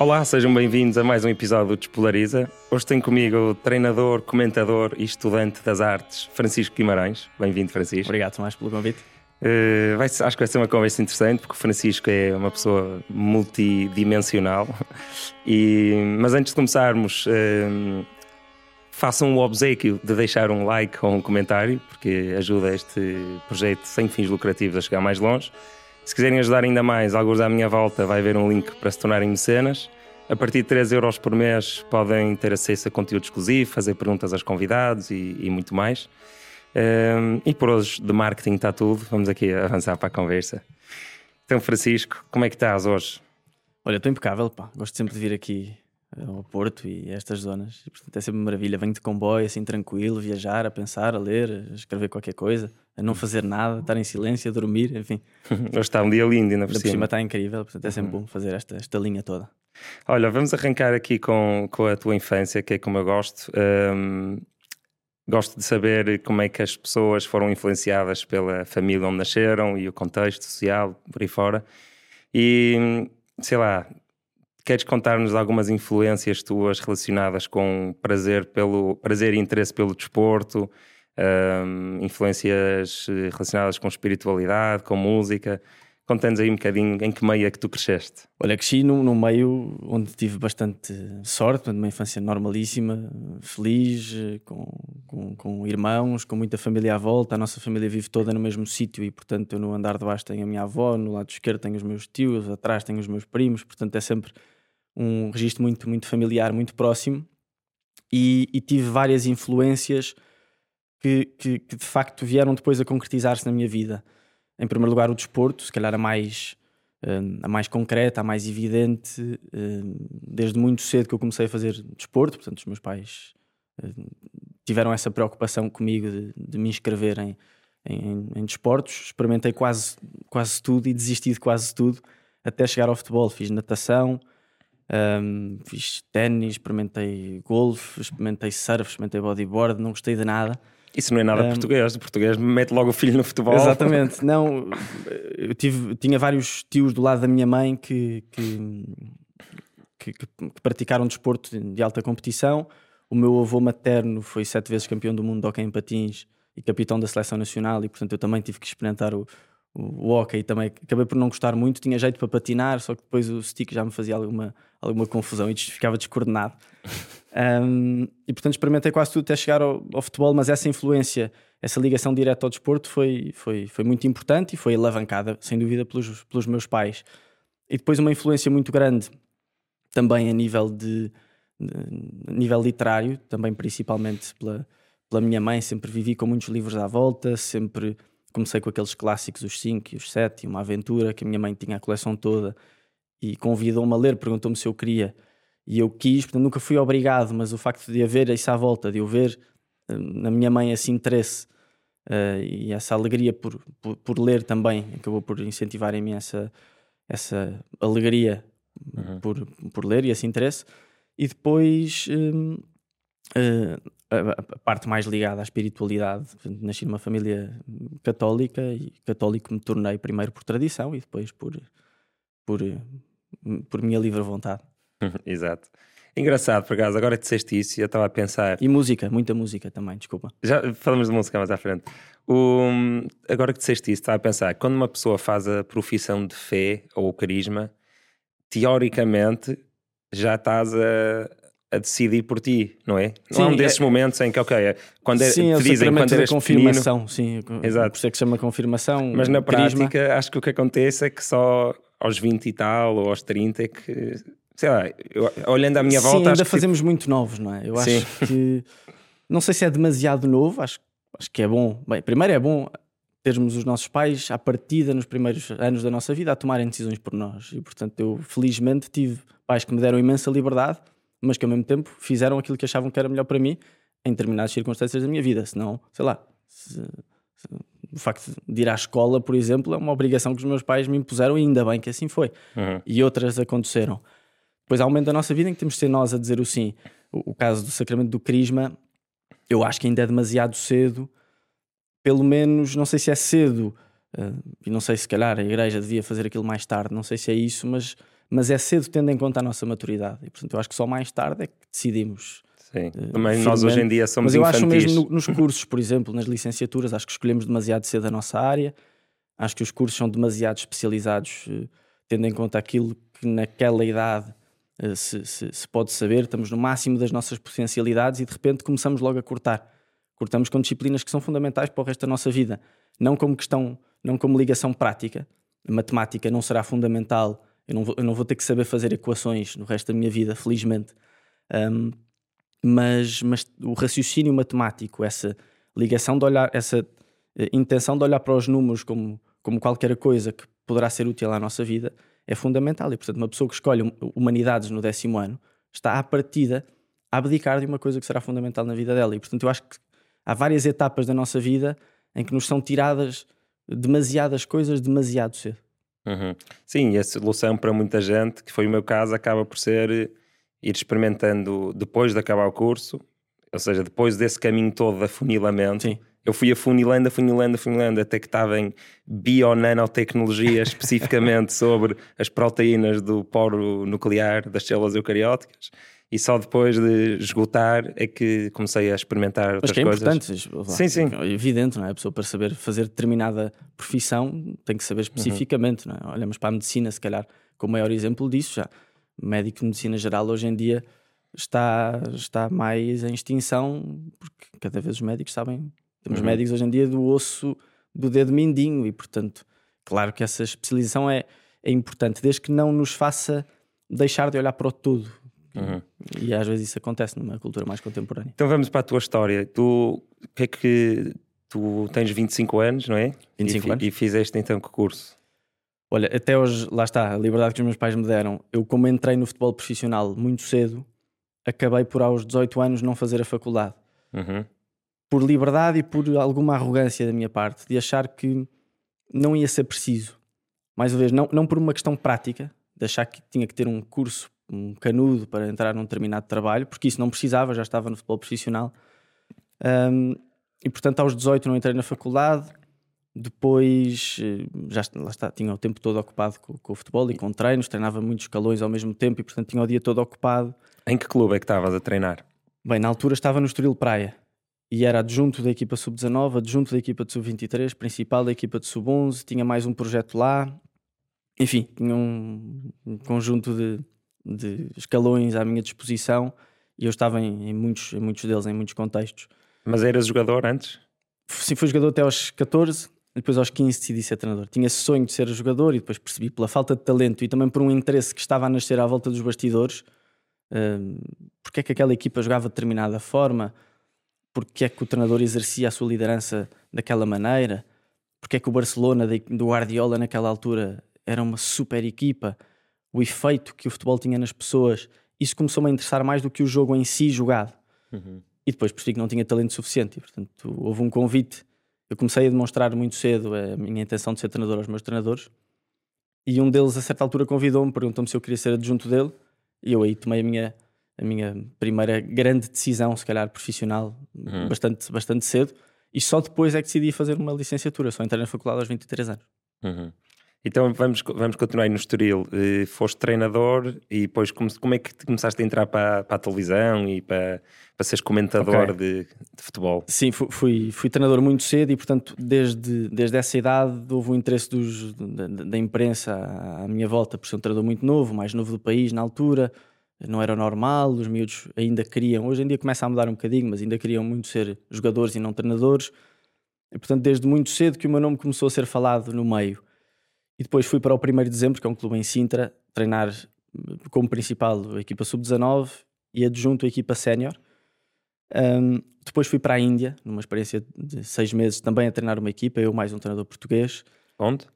Olá, sejam bem-vindos a mais um episódio do Despolariza. Hoje tenho comigo o treinador, comentador e estudante das artes, Francisco Guimarães. Bem-vindo, Francisco. Obrigado, Tomás, pelo convite. Uh, vai, acho que vai ser uma conversa interessante porque o Francisco é uma pessoa multidimensional. E, mas antes de começarmos, uh, façam o obsequio de deixar um like ou um comentário, porque ajuda este projeto sem fins lucrativos a chegar mais longe. Se quiserem ajudar ainda mais, alguns à minha volta vai haver um link para se tornarem mecenas. A partir de 3 euros por mês podem ter acesso a conteúdo exclusivo, fazer perguntas aos convidados e, e muito mais. Um, e por hoje de marketing está tudo, vamos aqui avançar para a conversa. Então, Francisco, como é que estás hoje? Olha, estou impecável, pá. Gosto sempre de vir aqui ao Porto e estas zonas. E, portanto, é sempre maravilha. Venho de comboio, assim, tranquilo, viajar, a pensar, a ler, a escrever qualquer coisa, a não fazer nada, estar em silêncio, a dormir, enfim. Hoje está um dia lindo, ainda por cima. cima está incrível, portanto, é sempre uhum. bom fazer esta, esta linha toda. Olha, vamos arrancar aqui com, com a tua infância, que é como eu gosto. Um, gosto de saber como é que as pessoas foram influenciadas pela família onde nasceram e o contexto social, por aí fora. E, sei lá, queres contar-nos algumas influências tuas relacionadas com prazer, pelo, prazer e interesse pelo desporto, um, influências relacionadas com espiritualidade, com música? Conta-nos aí um bocadinho em que meio é que tu cresceste. Olha, cresci num, num meio onde tive bastante sorte, uma infância normalíssima, feliz, com, com, com, irmãos, com muita família à volta. A nossa família vive toda no mesmo sítio e, portanto, eu no andar de baixo tenho a minha avó, no lado esquerdo tenho os meus tios, atrás tenho os meus primos. Portanto, é sempre um registro muito, muito familiar, muito próximo. E, e tive várias influências que, que, que de facto vieram depois a concretizar-se na minha vida em primeiro lugar, o desporto, se calhar a mais, hum, a mais concreta, a mais evidente, hum, desde muito cedo que eu comecei a fazer desporto, portanto, os meus pais hum, tiveram essa preocupação comigo de, de me inscrever em, em, em, desportos. Experimentei quase, quase tudo e desisti de quase tudo até chegar ao futebol. Fiz natação, um, fiz ténis, experimentei golfe, experimentei surf, experimentei bodyboard, não gostei de nada. Isso não é nada um, português. O português mete logo o filho no futebol. Exatamente. Não, eu tive, tinha vários tios do lado da minha mãe que, que, que, que praticaram desporto de alta competição. O meu avô materno foi sete vezes campeão do mundo de hockey em patins e capitão da seleção nacional e portanto eu também tive que experimentar o, o, o hockey também acabei por não gostar muito, tinha jeito para patinar, só que depois o stick já me fazia alguma, alguma confusão e ficava descoordenado. Um, e portanto experimentei quase tudo até chegar ao, ao, futebol, mas essa influência, essa ligação direta ao desporto foi, foi, foi muito importante e foi alavancada, sem dúvida, pelos, pelos meus pais. E depois uma influência muito grande também a nível de, de nível literário, também principalmente pela, pela minha mãe, sempre vivi com muitos livros à volta, sempre comecei com aqueles clássicos, os 5 e os 7, uma aventura que a minha mãe tinha a coleção toda e convidou-me a ler, perguntou-me se eu queria e eu quis, portanto nunca fui obrigado, mas o facto de haver isso à volta, de eu ver eh, na minha mãe esse interesse uh, e essa alegria por, por, por, ler também, acabou por incentivar em mim essa, essa alegria uhum. por, por ler e esse interesse. E depois uh, uh, a, parte mais ligada à espiritualidade. Nasci numa família católica e católico me tornei primeiro por tradição e depois por, por, por minha livre vontade. Exato. Engraçado, por acaso, agora disseste isso e eu estava a pensar. E música, muita música também, desculpa. Já falamos de música mais à frente. O, agora que disseste isso, estava a pensar, quando uma pessoa faz a profissão de fé ou o carisma, teoricamente já estás a, a decidir por ti, não é? Não sim, é um desses é... momentos em que, ok, é, quando é, sim, te dizem quando eres confirmação, pequenino, sim, Exato. por isso é que chama confirmação. Mas na carisma. prática, acho que o que acontece é que só aos 20 e tal ou aos 30 é que, sei lá, eu, olhando à minha sim, volta. ainda fazemos tipo... muito novos, não é? Eu acho sim. que, não sei se é demasiado novo, acho, acho que é bom. Bem, primeiro é bom termos os nossos pais à partida nos primeiros anos da nossa vida a tomarem decisões por nós e portanto eu felizmente tive pais que me deram imensa liberdade mas que ao mesmo tempo fizeram aquilo que achavam que era melhor para mim em determinadas circunstâncias da minha vida. Senão, sei lá, se, se, o facto de ir à escola, por exemplo, é uma obrigação que os meus pais me impuseram e ainda bem que assim foi. Uhum. E outras aconteceram. Depois há um momento da nossa vida em que temos de ser nós a dizer o sim. O, o caso do sacramento do crisma, eu acho que ainda é demasiado cedo. Pelo menos, não sei se é cedo, uh, e não sei se calhar a igreja devia fazer aquilo mais tarde, não sei se é isso, mas mas é cedo tendo em conta a nossa maturidade. E portanto, eu acho que só mais tarde é que decidimos. Sim, uh, também nós hoje em dia somos Mas eu infantis. acho mesmo no, nos cursos, por exemplo, nas licenciaturas, acho que escolhemos demasiado cedo a nossa área. Acho que os cursos são demasiado especializados, uh, tendo em conta aquilo que naquela idade se, se, se, pode saber. Estamos no máximo das nossas potencialidades e de repente começamos logo a cortar. Cortamos com disciplinas que são fundamentais para o resto da nossa vida, não como questão, não como ligação prática. A matemática não será fundamental eu não, vou, eu não vou ter que saber fazer equações no resto da minha vida, felizmente. Um, mas, mas o raciocínio matemático, essa ligação de olhar, essa eh, intenção de olhar para os números como, como qualquer coisa que poderá ser útil à nossa vida, é fundamental. E, portanto, uma pessoa que escolhe humanidades no décimo ano está à partida a abdicar de uma coisa que será fundamental na vida dela. E, portanto, eu acho que há várias etapas da nossa vida em que nos são tiradas demasiadas coisas demasiado cedo. Uhum. Sim, e a solução para muita gente, que foi o meu caso, acaba por ser eh, ir experimentando depois de acabar o curso, ou seja, depois desse caminho todo de afunilamento. Sim. Eu fui afunilando, afunilando, afunilando, até que estava em bionanotecnologia, especificamente sobre as proteínas do poro nuclear das células eucarióticas e só depois de esgotar é que comecei a experimentar outras Mas que é coisas. importante, sim, sim. É evidente, não é? A pessoa para saber fazer determinada profissão tem que saber especificamente, uhum. não é? Olhamos para a medicina, se calhar, como maior exemplo disso já. O médico de medicina geral hoje em dia está, está mais em extinção porque cada vez os médicos sabem. Temos uhum. médicos hoje em dia do osso do dedo mindinho e, portanto, claro que essa especialização é, é importante, desde que não nos faça deixar de olhar para o todo Uhum. E às vezes isso acontece numa cultura mais contemporânea. Então vamos para a tua história. Tu, que é que tu tens 25 anos, não é? 25 e, anos. E fizeste então que curso? Olha, até hoje, lá está, a liberdade que os meus pais me deram. Eu, como entrei no futebol profissional muito cedo, acabei por aos 18 anos não fazer a faculdade. Uhum. Por liberdade e por alguma arrogância da minha parte, de achar que não ia ser preciso. Mais uma vez, não, não por uma questão prática, de achar que tinha que ter um curso um canudo para entrar num determinado trabalho, porque isso não precisava, já estava no futebol profissional. Um, e portanto, aos 18 não entrei na faculdade. Depois eh, já lá está, tinha o tempo todo ocupado com, com, o futebol e com treinos, treinava muitos escalões ao mesmo tempo e portanto tinha o dia todo ocupado. Em que clube é que estavas a treinar? Bem, na altura estava no Estoril Praia e era adjunto da equipa sub-19, adjunto da equipa de sub-23, principal da equipa de sub-11, tinha mais um projeto lá. Enfim, tinha um, conjunto de, de escalões à minha disposição e eu estava em, em, muitos, em muitos deles, em muitos contextos. Mas eras jogador antes? Sim, fui jogador até aos 14, depois aos 15 decidi ser treinador. Tinha esse sonho de ser jogador e depois percebi pela falta de talento e também por um interesse que estava a nascer à volta dos bastidores, uh, porque é que aquela equipa jogava de determinada forma, porque é que o treinador exercia a sua liderança daquela maneira, porque é que o Barcelona do Guardiola naquela altura era uma super equipa o efeito que o futebol tinha nas pessoas, isso começou-me a interessar mais do que o jogo em si jogado. Uhum. E depois percebi que não tinha talento suficiente. E, portanto, houve um convite. Eu comecei a demonstrar muito cedo a minha intenção de ser treinador aos meus treinadores. E um deles, a certa altura, convidou-me, perguntou-me se eu queria ser adjunto dele. E eu aí tomei a minha, a minha primeira grande decisão, se calhar profissional, uhum. bastante, bastante cedo. E só depois é que decidi fazer uma licenciatura. Só entrei na faculdade aos 23 anos. Uhum. Então vamos, vamos continuar aí no Estoril. Uh, foste treinador e depois como, como é que começaste a entrar para, para a televisão e para, para seres comentador okay. de, de, futebol? Sim, fui, fui, treinador muito cedo e, portanto, desde, desde essa idade houve um interesse dos, da, da, imprensa à minha volta, por ser um treinador muito novo, mais novo do país na altura. Não era normal, os miúdos ainda queriam, hoje em dia começa a mudar um bocadinho, mas ainda queriam muito ser jogadores e não treinadores. E, portanto, desde muito cedo que o meu nome começou a ser falado no meio. E depois fui para o 1 de dezembro, que é um clube em Sintra, treinar como principal a equipa sub-19 e adjunto a equipa sénior. Um, depois fui para a Índia, numa experiência de seis meses, também a treinar uma equipa, eu mais um treinador português. Onde?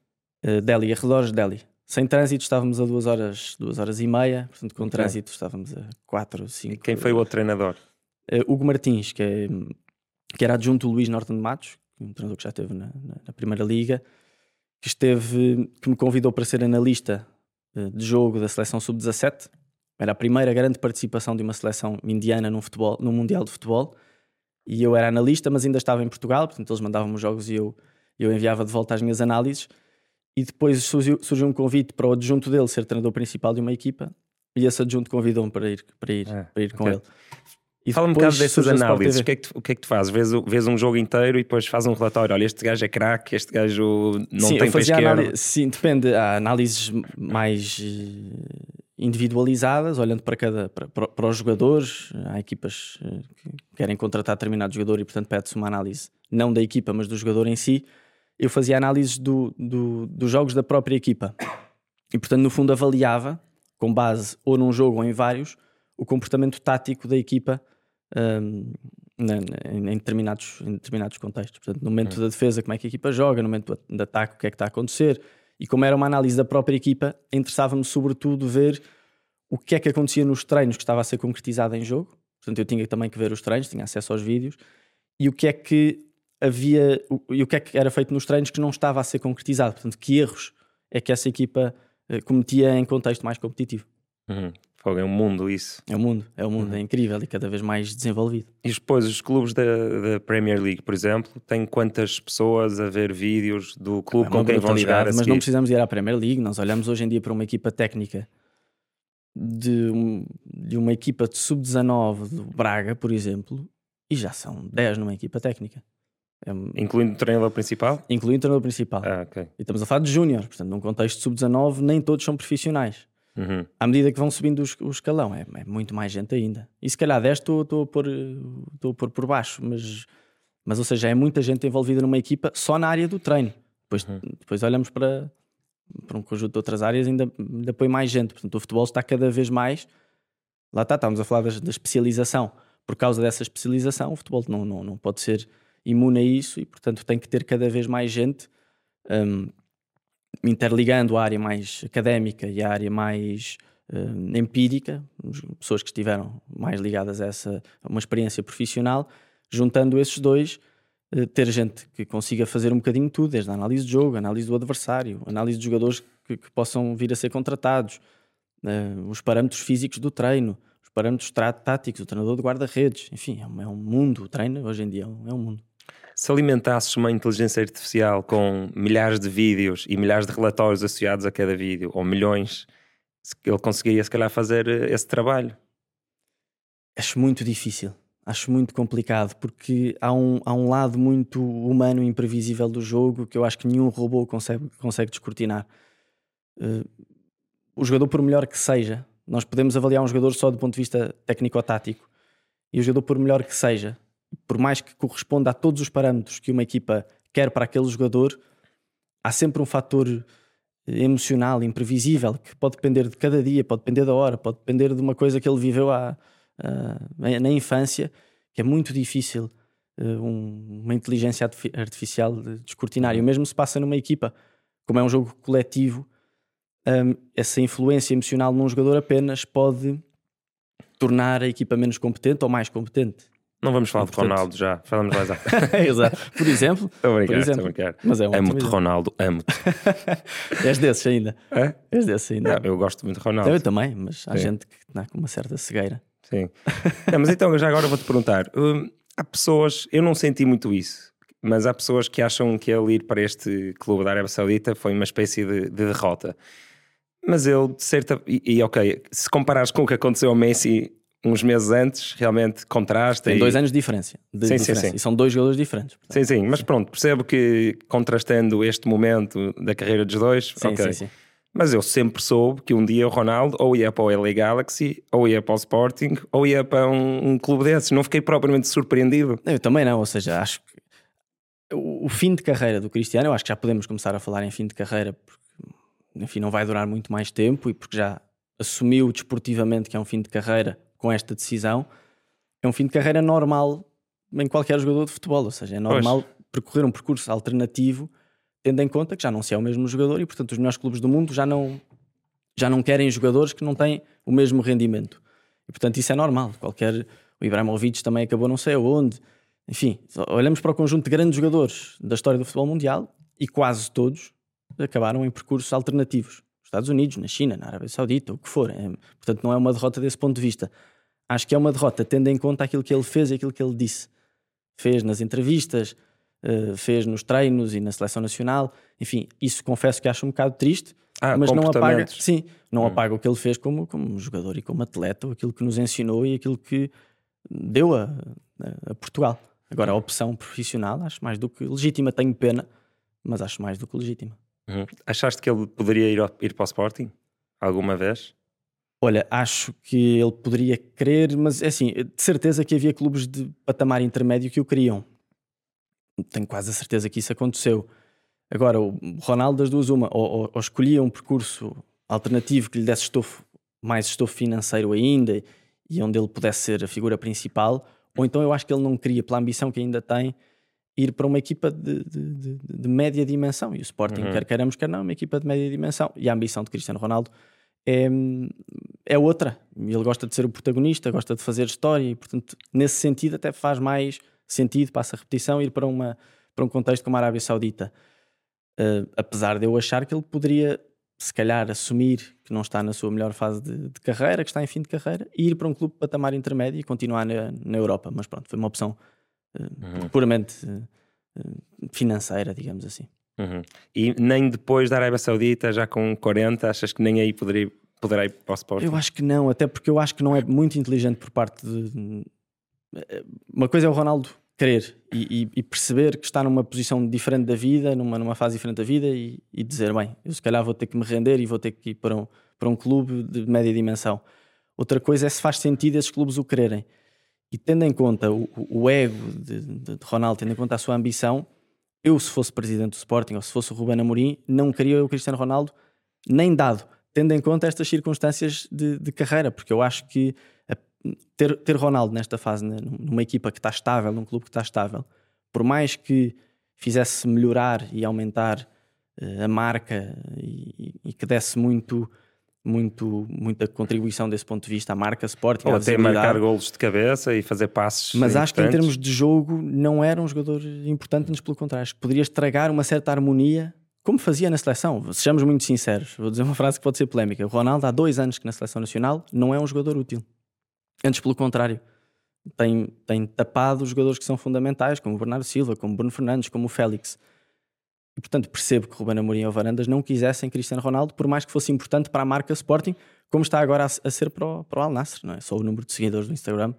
Uh, Delhi, arredores de Delhi. Sem trânsito estávamos a duas horas, duas horas e meia, portanto com okay. trânsito estávamos a quatro, cinco. E quem foi o outro treinador? Uh, Hugo Martins, que, é, que era adjunto Luís Norton de Matos, um treinador que já esteve na, na, na Primeira Liga que esteve, que me convidou para ser analista eh, de jogo da seleção sub-17. Era a primeira grande participação de uma seleção indiana num, futebol, num Mundial de Futebol. E eu era analista, mas ainda estava em Portugal, portanto eles mandavam-me os jogos e eu, eu enviava de volta as minhas análises. E depois surgiu, surgiu um convite para o adjunto dele ser treinador principal de uma equipa e esse adjunto convidou-me para ir, para ir, Ah, para ir com ele. E Fala-me um bocado dessas análises. O que, é que tu, o que é que tu fazes? Vês, vês um jogo inteiro e depois faz um relatório. Olha, este gajo é craque, este gajo não sim, tem análise, sim, depende. Há análises mais eh, individualizadas, olhando para cada para, para- para os jogadores. Há equipas eh, que querem contratar determinado jogador e, portanto, pede-se uma análise não da equipa, mas do jogador em si. Eu fazia análises do, do- dos jogos da própria equipa e, portanto, no fundo, avaliava com base ou num jogo ou em vários o comportamento tático da equipa. hum, na- na- em, determinados, em determinados contextos. Portanto, no momento da defesa, como é que a equipa joga, no momento do ataque, o que é que está a acontecer. E como era uma análise da própria equipa, interessava-me sobretudo ver o que é que acontecia nos treinos que estava a ser concretizado em jogo. Portanto, eu tinha também que ver os treinos, tinha acesso aos vídeos. E o que é que havia, e o que é que era feito nos treinos que não estava a ser concretizado. Portanto, que erros é que essa equipa eh, cometia em contexto mais competitivo. Uhum. É um mundo isso. É o mundo, é o mundo, é incrível e cada vez mais desenvolvido. E depois, os clubes da, da Premier League, por exemplo, têm quantas pessoas a ver vídeos do clube É com quem vão jogar mas não precisamos ir à Premier League. Nós olhamos hoje em dia para uma equipa técnica de, um- de uma equipa de sub-19 do Braga, por exemplo, e já são 10 numa equipa técnica, um- Incluindo o treinador principal? incluindo o treinador principal. Ah. E estamos a falar de júnior, portanto, num contexto de sub-19, nem todos são profissionais. Uhum. À medida que vão subindo o escalão, é, é muito mais gente ainda. E se calhar 10 estou a pôr, estou a pôr por baixo, mas, mas ou seja, é muita gente envolvida numa equipa só na área do treino. Depois, depois olhamos para, para um conjunto de outras áreas, ainda, ainda põe mais gente. Portanto, o futebol está cada vez mais. Lá está, estamos a falar das- da especialização. Por causa dessa especialização, o futebol não, não, não pode ser imune a isso e, portanto, tem que ter cada vez mais gente. hum, interligando a área mais académica e a área mais eh, empírica, pessoas que estiveram mais ligadas a essa a uma experiência profissional, juntando esses dois, eh, ter gente que consiga fazer um bocadinho tudo, desde a análise de jogo, análise do adversário, análise de jogadores que, que possam vir a ser contratados, eh, os parâmetros físicos do treino, os parâmetros táticos, o treinador de guarda-redes, enfim, é um, é um mundo, o treino hoje em dia é um, é um mundo. Se alimentasses uma inteligência artificial com milhares de vídeos e milhares de relatórios associados a cada vídeo, ou milhões, ele conseguiria se calhar fazer eh, esse trabalho. Acho muito difícil, acho muito complicado, porque há um, há um lado muito humano e imprevisível do jogo que eu acho que nenhum robô consegue, consegue descortinar. Eh, o jogador, por melhor que seja, nós podemos avaliar um jogador só do ponto de vista técnico-tático, e o jogador, por melhor que seja, por mais que corresponda a todos os parâmetros que uma equipa quer para aquele jogador, há sempre um fator eh, emocional, imprevisível, que pode depender de cada dia, pode depender da hora, pode depender de uma coisa que ele viveu ah, na infância, que é muito difícil eh, um- uma inteligência artifi- artificial de descortinar. E o mesmo se passa numa equipa, como é um jogo coletivo, hum, essa influência emocional num jogador apenas pode tornar a equipa menos competente ou mais competente. Não vamos falar Portanto- de Ronaldo já, falamos mais à Exato. Por exemplo, brincar, Por exemplo. brincar. mas é um Amo-te. Ronaldo, amo-te. És desses ainda. É? És desses ainda. Não, eu gosto muito de Ronaldo. Eu também, mas há Sim. gente que está com uma certa cegueira. Sim. Não, mas então, já agora vou-te perguntar. hum, há pessoas, eu não senti muito isso, mas há pessoas que acham que ele ir para este clube da Arábia Saudita foi uma espécie de, de derrota. Mas ele, de certa. E, e, ok, se comparares com o que aconteceu ao Messi uns meses antes, realmente contrasta. Tem e- dois anos de diferença. de Sim, sim, diferença. sim. E são dois jogadores diferentes. portanto. Sim, sim, mas pronto, percebo que contrastando este momento da carreira dos dois, Sim, ok. sim, sim. Mas eu sempre soube que um dia o Ronaldo ou ia para o LA Galaxy, ou ia para o Sporting, ou ia para um, um clube desses. Não fiquei propriamente surpreendido. Eu também não, ou seja, acho que o, o fim de carreira do Cristiano, eu acho que já podemos começar a falar em fim de carreira, porque enfim, não vai durar muito mais tempo e porque já assumiu desportivamente que é um fim de carreira com esta decisão. É um fim de carreira normal em qualquer jogador de futebol, ou seja, é normal percorrer um percurso alternativo, tendo em conta que já não se é o mesmo jogador e, portanto, os melhores clubes do mundo já não, já não querem jogadores que não têm o mesmo rendimento. E, portanto, isso é normal. Qualquer. O Ibrahimovic também acabou não sei aonde. Enfim, olhamos para o conjunto de grandes jogadores da história do futebol mundial e quase todos acabaram em percursos alternativos. Nos Estados Unidos, na China, na Arábia Saudita, o que for. É, portanto, não é uma derrota desse ponto de vista. Acho que é uma derrota tendo em conta aquilo que ele fez e aquilo que ele disse. Fez nas entrevistas, uh, fez nos treinos e na seleção nacional. Enfim, isso confesso que acho um bocado triste, Ah, mas não apaga, sim, não Hum. apaga o que ele fez como, como jogador e como atleta, aquilo que nos ensinou e aquilo que deu a, a- a Portugal. Agora, a opção profissional acho mais do que legítima. Tenho pena, mas acho mais do que legítima. Uhum. Achaste que ele poderia ir, ao- ir para o Sporting? Alguma vez? Olha, acho que ele poderia querer, mas é assim, de certeza que havia clubes de patamar intermédio que o queriam. Tenho quase a certeza que isso aconteceu. Agora, o Ronaldo, das duas, uma, ou, ou- escolhia um percurso alternativo que lhe desse estofo, mais estofo financeiro ainda e onde ele pudesse ser a figura principal, ou então eu acho que ele não queria, pela ambição que ainda tem, ir para uma equipa de, de- de- de média dimensão. E o Sporting, Uhum. quer queiramos, quer não, é uma equipa de média dimensão. E a ambição de Cristiano Ronaldo é, é outra. Ele gosta de ser o protagonista, gosta de fazer história e, portanto, nesse sentido, até faz mais sentido, passa a repetição, ir para, uma, para um contexto como a Arábia Saudita. Uh, apesar de eu achar que ele poderia, se calhar, assumir que não está na sua melhor fase de, de carreira, que está em fim de carreira, e ir para um clube de patamar intermédio e continuar na, na Europa. Mas pronto, foi uma opção uh, puramente uh, uh, financeira, digamos assim. Uhum. E nem depois da Arábia Saudita, já com 40, achas que nem aí poderia, poderá ir para o Sporting? Eu acho que não, até porque eu acho que não é muito inteligente por parte de. Uma coisa é o Ronaldo querer e, e- e perceber que está numa posição diferente da vida, numa, numa fase diferente da vida e, e dizer: bem, eu se calhar vou ter que me render e vou ter que ir para um, para um clube de média dimensão. Outra coisa é se faz sentido esses clubes o quererem. E tendo em conta o, o- o ego de, de- de Ronaldo, tendo em conta a sua ambição, eu, se fosse presidente do Sporting ou se fosse o Ruben Amorim, não queria o Cristiano Ronaldo nem dado, tendo em conta estas circunstâncias de, de carreira, porque eu acho que a- ter, ter Ronaldo nesta fase, né, numa equipa que está estável, num clube que está estável, por mais que fizesse melhorar e aumentar eh, a marca e, e que desse muito, muito, muita contribuição desse ponto de vista à marca Sporting, Ou até marcar golos de cabeça e fazer passes. Mas acho que em termos de jogo não era um jogador importante, antes pelo contrário. Acho que poderia estragar uma certa harmonia, como fazia na seleção. Sejamos muito sinceros. Vou dizer uma frase que pode ser polémica. O Ronaldo, há dois anos que na seleção nacional, não é um jogador útil. Antes pelo contrário. Tem, tem tapado os jogadores que são fundamentais, como o Bernardo Silva, como o Bruno Fernandes, como o Félix. E portanto percebo que Ruben Amorim ou Varandas não quisessem Cristiano Ronaldo, por mais que fosse importante para a marca Sporting, como está agora a, ser para o, para o Al Nassr, não é? Só o número de seguidores do Instagram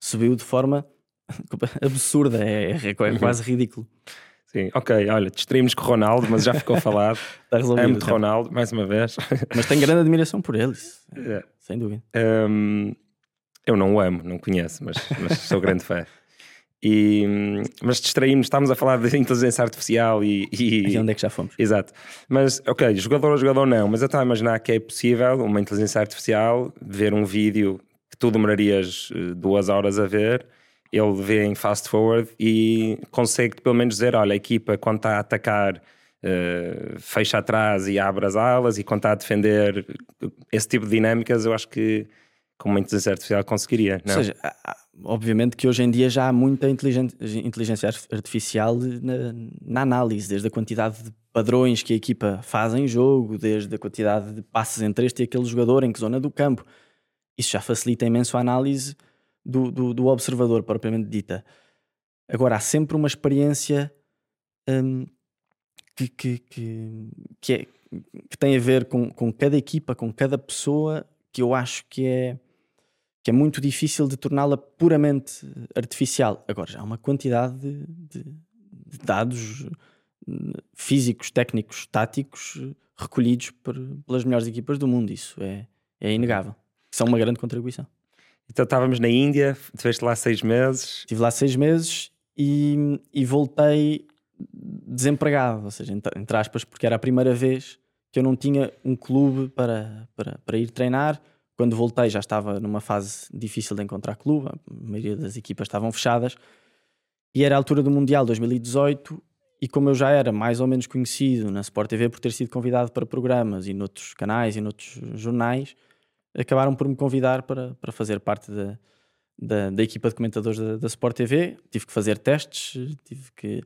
subiu de forma absurda, é, é quase ridículo. Sim, ok, olha, distraímos com o Ronaldo, mas já ficou falado. Está resolvido. Amo-te. Ronaldo, mais uma vez. Mas tenho grande admiração por eles, É. sem dúvida. Hum, eu não o amo, não conheço, mas, mas sou grande fã. E, mas distraímos, estávamos a falar de inteligência artificial e, e- onde é que já fomos? Exato. Mas, ok, jogador a jogador não, mas eu estava a imaginar que é possível uma inteligência artificial ver um vídeo que tu demorarias eh, duas horas a ver, ele vê em fast forward e consegue pelo menos dizer: olha, a equipa quando está a atacar. eh, fecha atrás e abre as alas e quando está a defender esse tipo de dinâmicas eu acho que com uma inteligência artificial conseguiria não? Ou seja, obviamente que hoje em dia já há muita inteligência ar- artificial na, na análise, desde a quantidade de padrões que a equipa faz em jogo, desde a quantidade de passes entre este e aquele jogador, em que zona do campo. Isso já facilita imenso a análise do, do, do observador, propriamente dita. Agora, há sempre uma experiência hum, que, que, que, que, é- que tem a ver com, com cada equipa, com cada pessoa, que eu acho que é que é muito difícil de torná-la puramente artificial. Agora, já há uma quantidade de, de- de dados eh, físicos, técnicos, táticos eh, recolhidos por- pelas melhores equipas do mundo. Isso é, é inegável. São uma grande contribuição. então estávamos na Índia estiveste lá seis meses Estive lá seis meses e, e voltei desempregado, ou seja, entre aspas, porque era a primeira vez que eu não tinha um clube para, para, para ir treinar. Quando voltei já estava numa fase difícil de encontrar clube, a maioria das equipas estavam fechadas e era a altura do Mundial 2018 e como eu já era mais ou menos conhecido na Sport TV por ter sido convidado para programas e noutros canais e noutros jornais, acabaram por me convidar para, para fazer parte da, da, da equipa de comentadores da, da Sport TV. Tive que fazer testes, tive que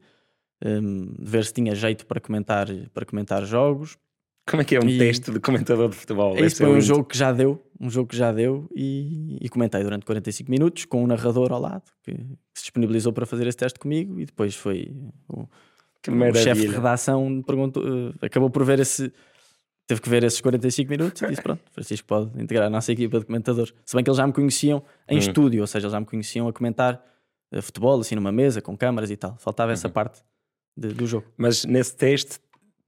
hum, ver se tinha jeito para comentar, para comentar jogos Como é que é um E- teste de comentador de futebol? Isso ser foi um lindo. jogo que já deu, um jogo que já deu e, e comentei durante 45 minutos com um narrador ao lado que, se disponibilizou para fazer esse teste comigo e depois foi o, o chefe de redação perguntou, eh, acabou por ver esse teve que ver esses 45 minutos e disse pronto, Francisco pode integrar a nossa equipa de comentadores. Se bem que eles já me conheciam em Hum. estúdio, ou seja, eles já me conheciam a comentar eh, futebol assim numa mesa com câmaras e tal. Faltava essa Uhum. parte de- do jogo. Mas nesse teste,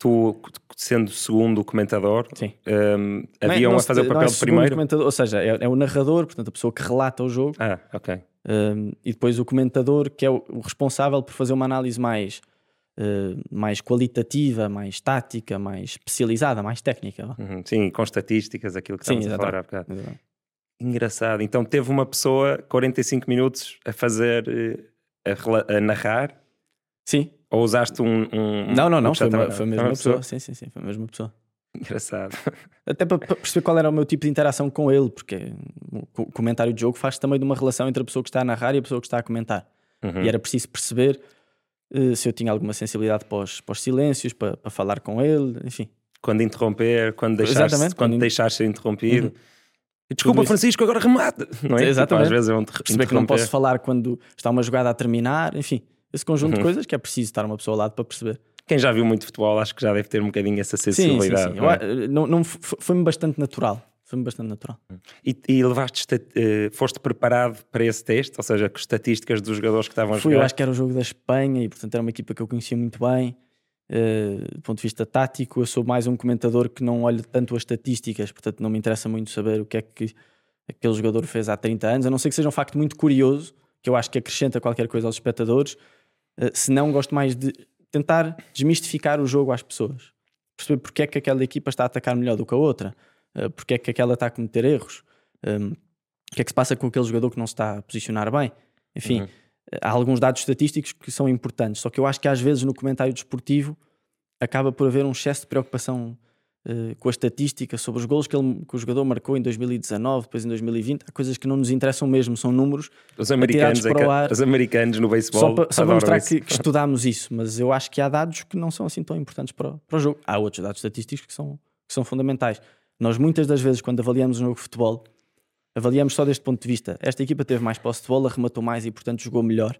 tu, sendo segundo comentador, hum, Não é- haviam não a se- fazer o não é papel de segundo primeiro? ou seja, é, é o narrador, portanto a pessoa que relata o jogo Ah, ok. Um, e depois o comentador, que é o, o responsável por fazer uma análise mais, uh, mais qualitativa, mais tática, mais especializada, mais técnica. Uhum, Sim, com estatísticas, aquilo que Sim, estávamos a falar há exatamente. bocado. Engraçado. Então teve uma pessoa 45 minutos a fazer, eh, a, a narrar, Sim, ou usaste um. um não, não, não, foi, uma, foi a mesma uma pessoa. Sim, sim, sim, foi a mesma pessoa. Engraçado. Até para, perceber qual era o meu tipo de interação com ele, porque o co- comentário de jogo faz também de uma relação entre a pessoa que está a narrar e a pessoa que está a comentar. Uhum. E era preciso perceber uh, se eu tinha alguma sensibilidade para os, para os silêncios, para, para falar com ele, enfim. Quando interromper, quando Exatamente, quando quando- deixaste ser interrompido. Uhum. Desculpa. Francisco, agora remate. Não é? Tipo, Exatamente. às vezes é um perceber que não posso falar quando está uma jogada a terminar, enfim, esse conjunto Uhum. de coisas que é preciso estar uma pessoa ao lado para perceber. Quem já viu muito futebol, acho que já deve ter um bocadinho essa Sim, sim, sensibilidade. sim. não é? Eu, eh, não, não, foi-me bastante natural. Foi-me bastante natural. E, e levaste, eh, foste preparado para esse teste? Ou seja, com estatísticas dos jogadores que estavam a Fui, eu jogar? acho que era o jogo da Espanha e, portanto, era uma equipa que eu conhecia muito bem. eh, do ponto de vista tático, eu sou mais um comentador que não olha tanto as estatísticas, portanto, não me interessa muito saber o que é que aquele jogador fez há 30 anos, a não ser que seja um facto muito curioso, que eu acho que acrescenta qualquer coisa aos espectadores. Eh, se não, gosto mais de tentar desmistificar o jogo às pessoas, perceber porque é que aquela equipa está a atacar melhor do que a outra, eh, porque é que aquela está a cometer erros, um, o que é que se passa com aquele jogador que não se está a posicionar bem. Enfim, Uhum. há alguns dados estatísticos que são importantes, só que eu acho que às vezes no comentário desportivo acaba por haver um excesso de preocupação eh, com a estatística sobre os golos que, ele- que o jogador marcou em 2019, depois em 2020. Há coisas que não nos interessam mesmo, são números, Os americanos, é o ar. os americanos no beisebol só para, só para mostrar que, que estudámos isso. Mas eu acho que há dados que não são assim tão importantes para, o- para o jogo. Há outros dados estatísticos que são, que são fundamentais. Nós, muitas das vezes, quando avaliamos um jogo de futebol, avaliamos só deste ponto de vista. Esta equipa teve mais posse de bola, arrematou mais e, portanto, jogou melhor.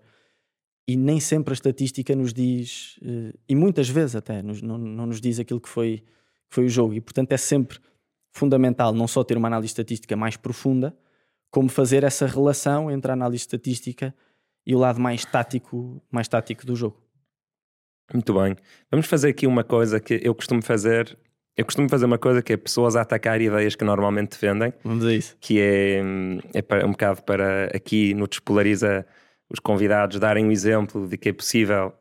E nem sempre a estatística nos diz, eh, e muitas vezes até, não, não nos diz aquilo que foi, que foi o jogo. E, portanto, é sempre fundamental não só ter uma análise estatística mais profunda, como fazer essa relação entre a análise estatística e o lado mais tático, mais tático do jogo. Muito bem. Vamos fazer aqui uma coisa que eu costumo fazer. Eu costumo fazer uma coisa que é pessoas a atacar ideias que normalmente defendem, Vamos a isso. que é, é para- um bocado para aqui no Despolariza os convidados darem um exemplo de que é possível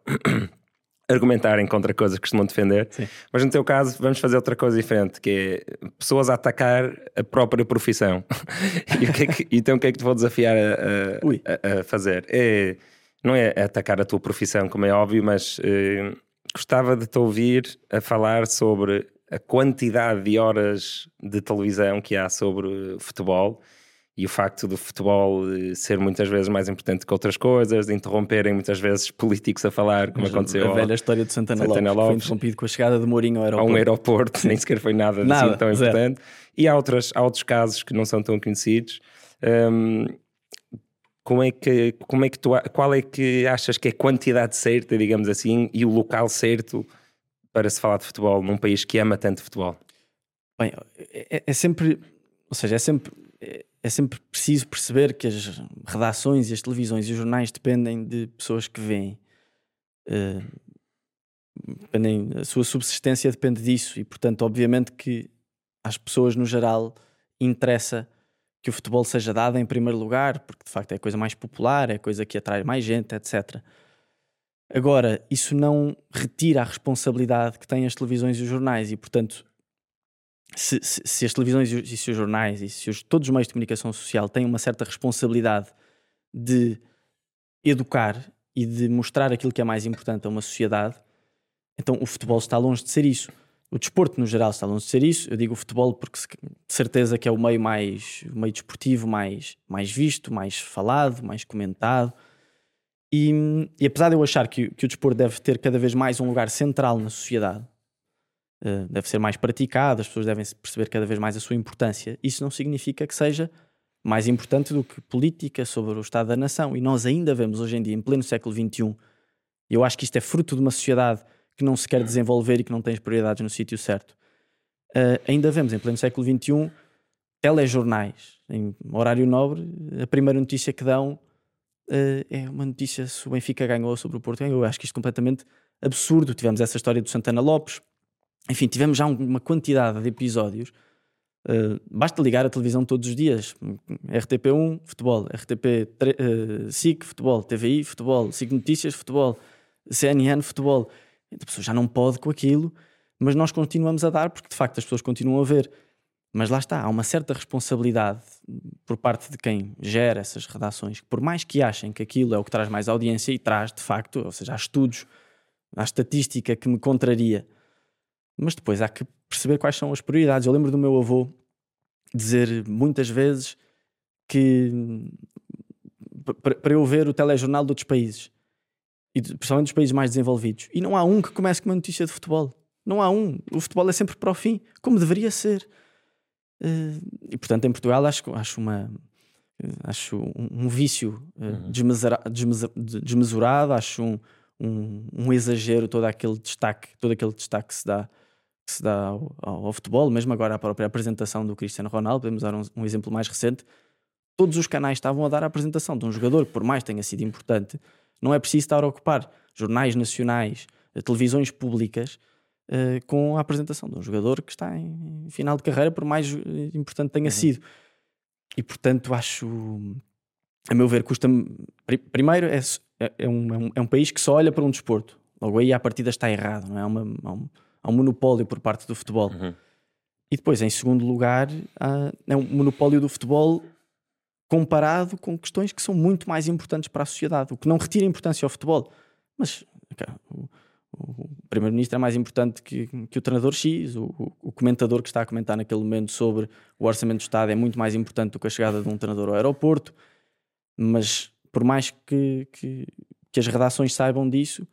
argumentarem contra coisas que costumam defender. Sim. Mas no teu caso, vamos fazer outra coisa diferente, que é pessoas a atacar a própria profissão. e o que é que- então o que é que te vou desafiar a- a- a fazer? É, não é atacar a tua profissão, como é óbvio, mas eh, gostava de te ouvir a falar sobre a quantidade de horas de televisão que há sobre futebol e o facto do futebol eh, ser muitas vezes mais importante que outras coisas, de interromperem muitas vezes políticos a falar, como aconteceu a ao- velha história de Santana, Santana Lopes, foi Lopes. interrompido com a chegada de Mourinho ao a aeroporto. um aeroporto, nem sequer foi nada, Nada, assim tão zero. importante. E há, outras, há outros casos que não são tão conhecidos. Hum, como é que, como é que tu, a- qual é que achas que é a quantidade certa, digamos assim, e o local certo para se falar de futebol num país que ama tanto futebol? Bem, é, é sempre, ou seja, é sempre, é, sempre preciso perceber que as redações e as televisões e os jornais dependem de pessoas que veem. Eh, dependem, a sua subsistência depende disso e, portanto, obviamente que às pessoas no geral interessa que o futebol seja dado em primeiro lugar, porque de facto é a coisa mais popular, é a coisa que atrai mais gente, etc. Agora, isso não retira a responsabilidade que têm as televisões e os jornais e, portanto, se, se- se as televisões e se os jornais e se os- todos os meios de comunicação social têm uma certa responsabilidade de educar e de mostrar aquilo que é mais importante a uma sociedade, então o futebol está longe de ser isso. O desporto, no geral, está longe de ser isso. Eu digo o futebol porque de certeza que é o meio mais o meio desportivo mais, mais visto, mais falado, mais comentado. E, e apesar de eu achar que, que o desporto deve ter cada vez mais um lugar central na sociedade, uh, deve ser mais praticado, as pessoas devem perceber cada vez mais a sua importância. Isso não significa que seja mais importante do que política sobre o Estado da nação. E nós ainda vemos hoje em dia, em pleno século XXI, eu acho que isto é fruto de uma sociedade que não se quer desenvolver e que não tem as prioridades no sítio certo. Uh, ainda vemos, em pleno século XXI, telejornais, em horário nobre, a primeira notícia que dão uh, é uma notícia se o Benfica ganhou sobre o Porto ganhou. Eu acho que isto é completamente absurdo. Tivemos essa história do Santana Lopes, enfim, tivemos já uma quantidade de episódios Uh, basta ligar a televisão todos os dias. RTP1, futebol. RTP uh, SIC, futebol. TVI, futebol. SIC Notícias, futebol. CNN, futebol. A pessoa já não pode com aquilo, mas nós continuamos a dar porque de facto as pessoas continuam a ver. Mas lá está, há uma certa responsabilidade por parte de quem gera essas redações, que por mais que achem que aquilo é o que traz mais audiência e traz de facto, ou seja, há estudos, há estatística que me contraria, mas depois há que perceber quais são as prioridades. Eu lembro do meu avô dizer muitas vezes que para eu ver o telejornal de outros países, e principalmente dos países mais desenvolvidos, e não há um que comece com uma notícia de futebol. Não há um. O futebol é sempre para o fim, como deveria ser. Eh, e portanto, em Portugal, acho, acho uma. Acho um, vício eh, uhum. desmesurado, acho um, um, um, exagero todo aquele destaque, todo aquele destaque que se dá que se dá ao, ao, futebol, mesmo agora a própria apresentação do Cristiano Ronaldo, podemos dar um, um, exemplo mais recente, todos os canais estavam a dar a apresentação de um jogador que, por mais tenha sido importante, não é preciso estar a ocupar jornais nacionais, eh, televisões públicas, uh, com a apresentação de um jogador que está em, final de carreira, por mais eh, importante tenha uhum. sido. E, portanto, acho, a meu ver, custa Primeiro, é, é, é, um, é um país que só olha para um desporto. Logo aí, a partida está errado, não é? Uma, uma há um monopólio por parte do futebol. Uhum. E depois, em segundo lugar, há, é um monopólio do futebol comparado com questões que são muito mais importantes para a sociedade, o que não retira importância ao futebol. Mas o, o primeiro-ministro é mais importante que, que o treinador X, o, o, comentador que está a comentar naquele momento sobre o orçamento do Estado é muito mais importante do que a chegada de um treinador ao aeroporto. Mas por mais que, que, que as redações saibam disso,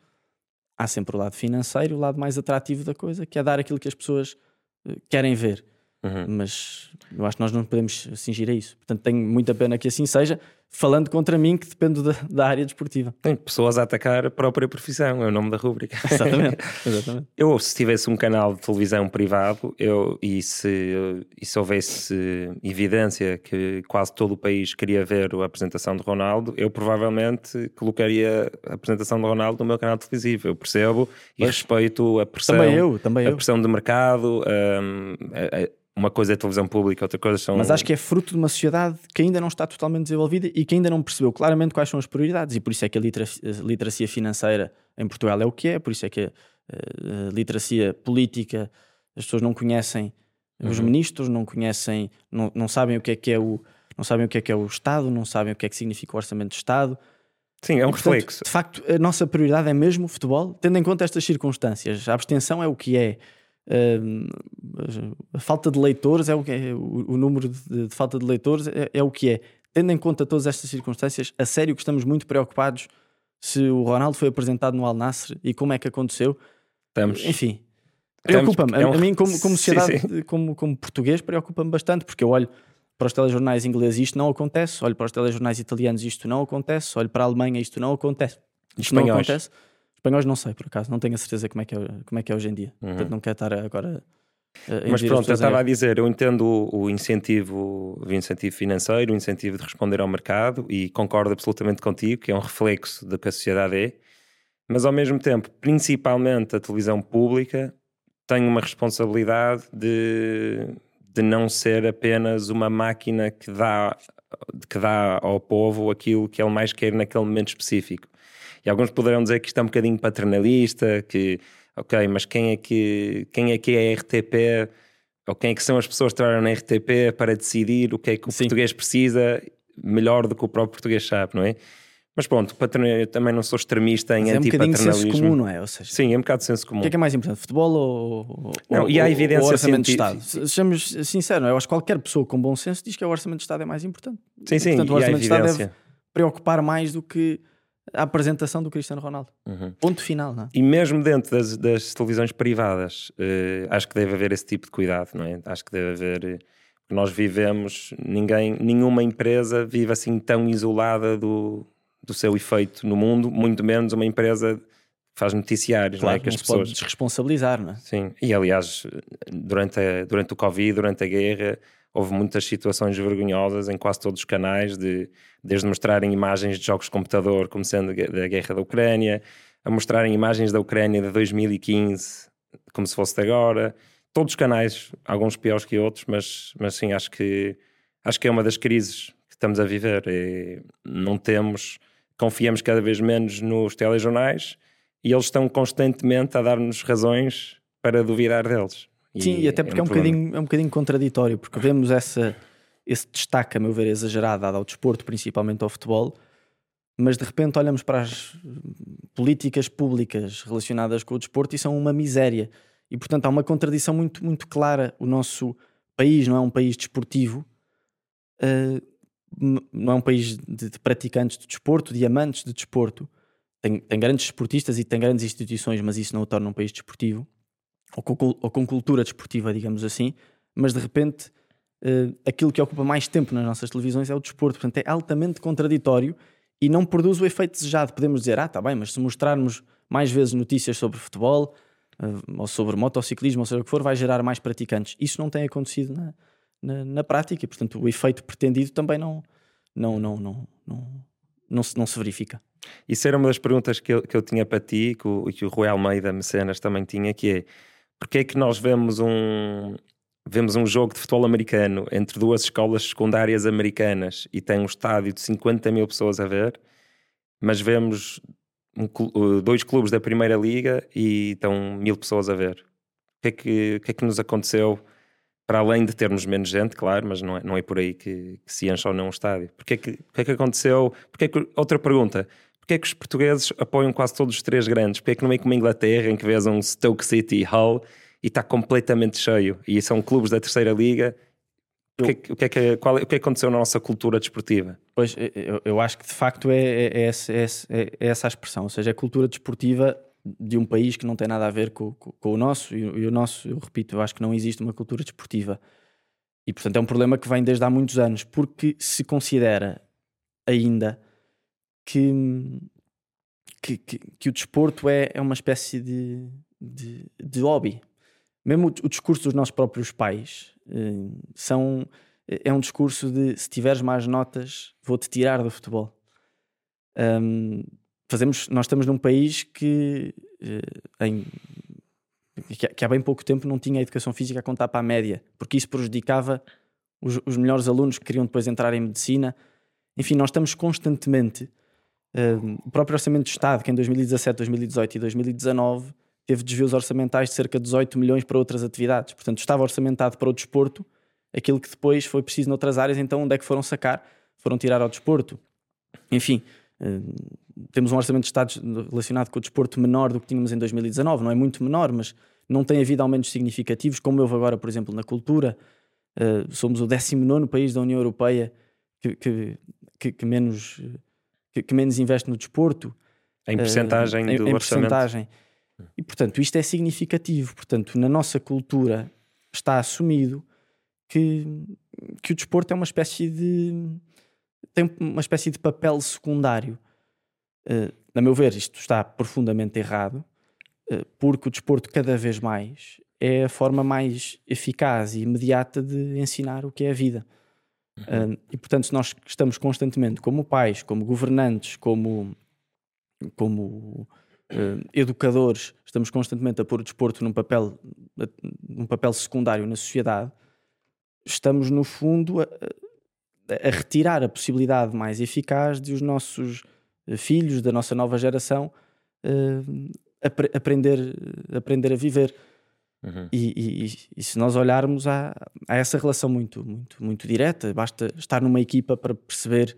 há sempre o lado financeiro, o lado mais atrativo da coisa, que é dar aquilo que as pessoas eh, querem ver. Uhum. Mas eu acho que nós não podemos cingir a isso. Portanto, tenho muita pena que assim seja, falando contra mim, que depende da, da, área desportiva. Tem pessoas a atacar a própria profissão, é o nome da rúbrica. Exatamente. Exatamente. eu, se tivesse um canal de televisão privado eu, e, se, e se houvesse evidência que quase todo o país queria ver a apresentação de Ronaldo, eu provavelmente colocaria a apresentação de Ronaldo no meu canal televisivo. Eu percebo e respeito a pressão, também eu, também a eu. pressão de mercado, um, a, a, uma coisa é televisão pública, outra coisa são. Mas acho que é fruto de uma sociedade que ainda não está totalmente desenvolvida e que ainda não percebeu claramente quais são as prioridades. E por isso é que a, a literacia financeira em Portugal é o que é, por isso é que a, a literacia política, as pessoas não conhecem uhum. os ministros, não conhecem, não, não sabem o que é que é o. Não sabem o que é que é o Estado, não sabem o que é que significa o orçamento do Estado. Sim, é um e, portanto, reflexo. De facto, a nossa prioridade é mesmo o futebol, tendo em conta estas circunstâncias. A abstenção é o que é a falta de leitores é o que é, o, número de, de, falta de leitores é, é, o que é. Tendo em conta todas estas circunstâncias, a sério que estamos muito preocupados se o Ronaldo foi apresentado no Al Nassr e como é que aconteceu. Estamos. Enfim, preocupa-me. É um... A, mim, como, como sociedade, sim, sim. Como, como português, preocupa-me bastante, porque eu olho para os telejornais ingleses isto não acontece, olho para os telejornais italianos isto não acontece, olho para a Alemanha isto não acontece. Isto não acontece. Espanhóis não sei, por acaso, não tenho a certeza como é que é, como é, que é hoje em dia. Uhum. Portanto, não quero estar agora. Mas pronto, eu estava a dizer, eu entendo o, o, incentivo, o incentivo financeiro, o incentivo de responder ao mercado e concordo absolutamente contigo, que é um reflexo do que a sociedade é, mas ao mesmo tempo, principalmente a televisão pública tem uma responsabilidade de, de não ser apenas uma máquina que dá, que dá ao povo aquilo que ele mais quer naquele momento específico. E alguns poderão dizer que isto é um bocadinho paternalista, que, ok, mas quem é que, quem é, que é a RTP, ou quem é que são as pessoas que trabalham na RTP para decidir o que é que o Sim. português precisa melhor do que o próprio português sabe, não é? Mas pronto, eu também não sou extremista em antipaternalismo. É um senso comum, não é? Ou seja, Sim, é um bocado de senso comum. O que é, que é mais importante, futebol ou, não, ou, e há evidência ou orçamento de Estado? Sejamos sinceros, eu acho que qualquer pessoa com bom senso diz que o orçamento de Estado é mais importante. Sim, sim, Portanto, o orçamento de Estado deve preocupar mais do que a apresentação do Cristiano Ronaldo. Uhum. Ponto final, não é? E mesmo dentro das, das televisões privadas, uh, acho que deve haver esse tipo de cuidado, não é? Acho que deve haver. Nós vivemos, ninguém, nenhuma empresa vive assim tão isolada do, do seu efeito no mundo, muito menos uma empresa que faz noticiários, claro, não é? Que as pessoas pode desresponsabilizar, não é? Sim, e aliás, durante, a, durante o Covid, durante a guerra, houve muitas situações vergonhosas em quase todos os canais, de, desde mostrarem imagens de jogos de computador como sendo da guerra da Ucrânia, a mostrarem imagens da Ucrânia de 2015 como se fosse de agora. Todos os canais, alguns piores que outros, mas, mas sim, acho que, acho que é uma das crises que estamos a viver. E não temos, confiamos cada vez menos nos telejornais e eles estão constantemente a dar-nos razões para duvidar deles. Sim, e, até porque é um, é um bocadinho, é um bocadinho contraditório, porque vemos essa, esse destaque, a meu ver, exagerado dado ao desporto, principalmente ao futebol, mas de repente olhamos para as políticas públicas relacionadas com o desporto e são uma miséria. E portanto há uma contradição muito, muito clara. O nosso país não é um país desportivo, uh, não é um país de, de, praticantes de desporto, de amantes de desporto. Tem, tem grandes desportistas e tem grandes instituições, mas isso não o torna um país desportivo ou com, ou com cultura desportiva, digamos assim, mas de repente uh, aquilo que ocupa mais tempo nas nossas televisões é o desporto. Portanto, é altamente contraditório e não produz o efeito desejado. Podemos dizer, ah, tá bem, mas se mostrarmos mais vezes notícias sobre futebol uh, ou sobre motociclismo, ou seja o que for, vai gerar mais praticantes. Isso não tem acontecido na, na, na prática, portanto, o efeito pretendido também não, não, não, não, não, não, se, não se verifica. Isso era uma das perguntas que eu, que eu tinha para ti, que o, que o Rui Almeida Mecenas também tinha, que é porque é que nós vemos um, vemos um jogo de futebol americano entre duas escolas secundárias americanas e tem um estádio de 50 mil pessoas a ver, mas vemos um, uh, dois clubes da Primeira Liga e estão mil pessoas a ver. O que é que, o que, é que nos aconteceu? Para além de termos menos gente, claro, mas não é, não é por aí que, que se enche ou não um estádio. Porque é que é que aconteceu? Porque é que, outra pergunta, porque é que os portugueses apoiam quase todos os três grandes? Porque é que não é como a Inglaterra, em que vês um Stoke City Hull e está completamente cheio, e são clubes da terceira liga, o que, é, o, que é que, qual, o que é que aconteceu na nossa cultura desportiva? Pois, eu, eu acho que de facto é, é, é, é, é, essa a expressão, ou seja, a cultura desportiva de um país que não tem nada a ver com, com, com o nosso, e, e, o nosso, eu repito, eu acho que não existe uma cultura desportiva. E portanto é um problema que vem desde há muitos anos, porque se considera ainda que, que, que, que o desporto é, é uma espécie de, de, de hobby. Mesmo o, o, discurso dos nossos próprios pais uh, são, é um discurso de se tiveres mais notas, vou-te tirar do futebol. Um, fazemos, nós estamos num país que, uh, em, que, que, há bem pouco tempo não tinha educação física a contar para a média, porque isso prejudicava os, os melhores alunos que queriam depois entrar em medicina. Enfim, nós estamos constantemente Uh, o próprio Orçamento do Estado, que em 2017, 2018 e 2019 teve desvios orçamentais de cerca de 18 milhões para outras atividades. Portanto, estava orçamentado para o desporto, aquilo que depois foi preciso noutras áreas, então onde é que foram sacar? Foram tirar ao desporto. Enfim, uh, temos um Orçamento de Estado relacionado com o desporto menor do que tínhamos em 2019. Não é muito menor, mas não tem havido aumentos significativos, como houve agora, por exemplo, na cultura. Uh, somos o 19 país da União Europeia que, que, que, que menos que, que menos investe no desporto. Em percentagem uh, do em, orçamento. E, portanto, isto é significativo. Portanto, na nossa cultura está assumido que, que o desporto é uma espécie de... tem uma espécie de papel secundário. Uh, a meu ver, isto está profundamente errado, uh, porque o desporto cada vez mais é a forma mais eficaz e imediata de ensinar o que é a vida. Uhum. Uh, e portanto, se nós estamos constantemente, como pais, como governantes, como, como uh, educadores, estamos constantemente a pôr o desporto num papel, num papel secundário na sociedade, estamos no fundo a, a retirar a possibilidade mais eficaz de os nossos filhos, da nossa nova geração, uh, ap aprender, aprender a viver. Uhum. E, e, e, se nós olharmos, há, essa relação muito, muito, muito direta. Basta estar numa equipa para perceber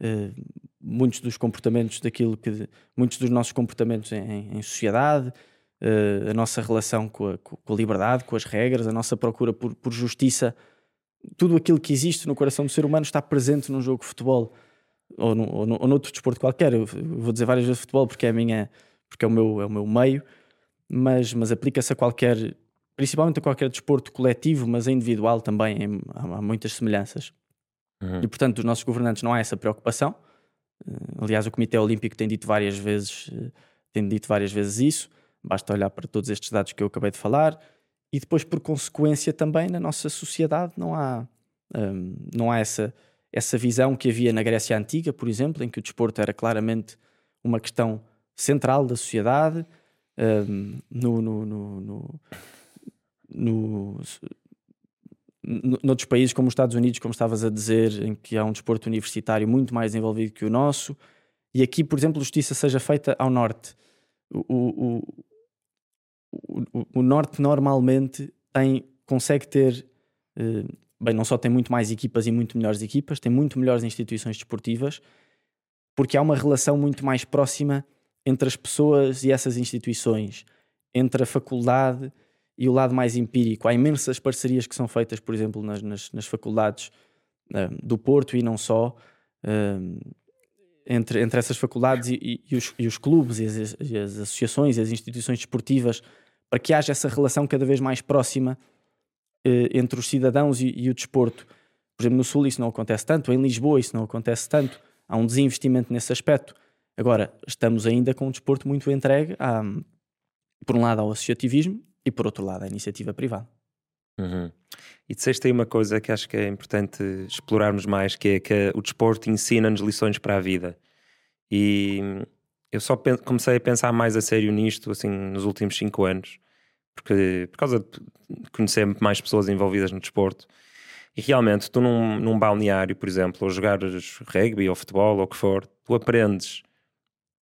uh, muitos dos comportamentos daquilo que muitos dos nossos comportamentos em, em sociedade, uh, a nossa relação com a, com a, liberdade, com as regras, a nossa procura por, por, justiça. Tudo aquilo que existe no coração do ser humano está presente num jogo de futebol. ou, no, ou, no, ou noutro desporto qualquer. Eu vou dizer várias vezes futebol porque é, a minha, porque é, o, meu, é o meu meio, mas, mas aplica-se a qualquer, principalmente a qualquer desporto coletivo, mas a individual também, há, há muitas semelhanças. Uhum. E portanto, os nossos governantes não há essa preocupação. Uh, aliás, o Comitê Olímpico tem dito várias vezes, uh, tem dito várias vezes isso. Basta olhar para todos estes dados que eu acabei de falar. E depois, por consequência, também na nossa sociedade não há, um, não há essa, essa visão que havia na Grécia Antiga, por exemplo, em que o desporto era claramente uma questão central da sociedade. No, no, no, no, no noutros países como os Estados Unidos, como estavas a dizer, em que há um desporto universitário muito mais envolvido que o nosso, e aqui, por exemplo, justiça seja feita ao norte. O, o, o, o norte normalmente tem, consegue ter, eh, bem, não só tem muito mais equipas e muito melhores equipas, tem muito melhores instituições desportivas, porque há uma relação muito mais próxima entre as pessoas e essas instituições, entre a faculdade e o lado mais empírico. Há imensas parcerias que são feitas, por exemplo, nas, nas, nas faculdades uh, do Porto e não só, uh, entre, entre essas faculdades e, e, e, os, e os, clubes e as, e as, associações e as instituições desportivas, para que haja essa relação cada vez mais próxima uh, entre os cidadãos e, o desporto. Por exemplo, no Sul isso não acontece tanto, em Lisboa isso não acontece tanto, há um desinvestimento nesse aspecto. Agora, estamos ainda com um desporto muito entregue, a, por um lado, ao associativismo e por outro lado a iniciativa privada. Uhum. E disseste aí uma coisa que acho que é importante explorarmos mais, que é que o desporto ensina-nos lições para a vida. E eu só comecei a pensar mais a sério nisto assim nos últimos cinco anos, porque por causa de conhecer mais pessoas envolvidas no desporto. E realmente, tu num, num balneário, por exemplo, ou jogares rugby ou futebol ou o que for, tu aprendes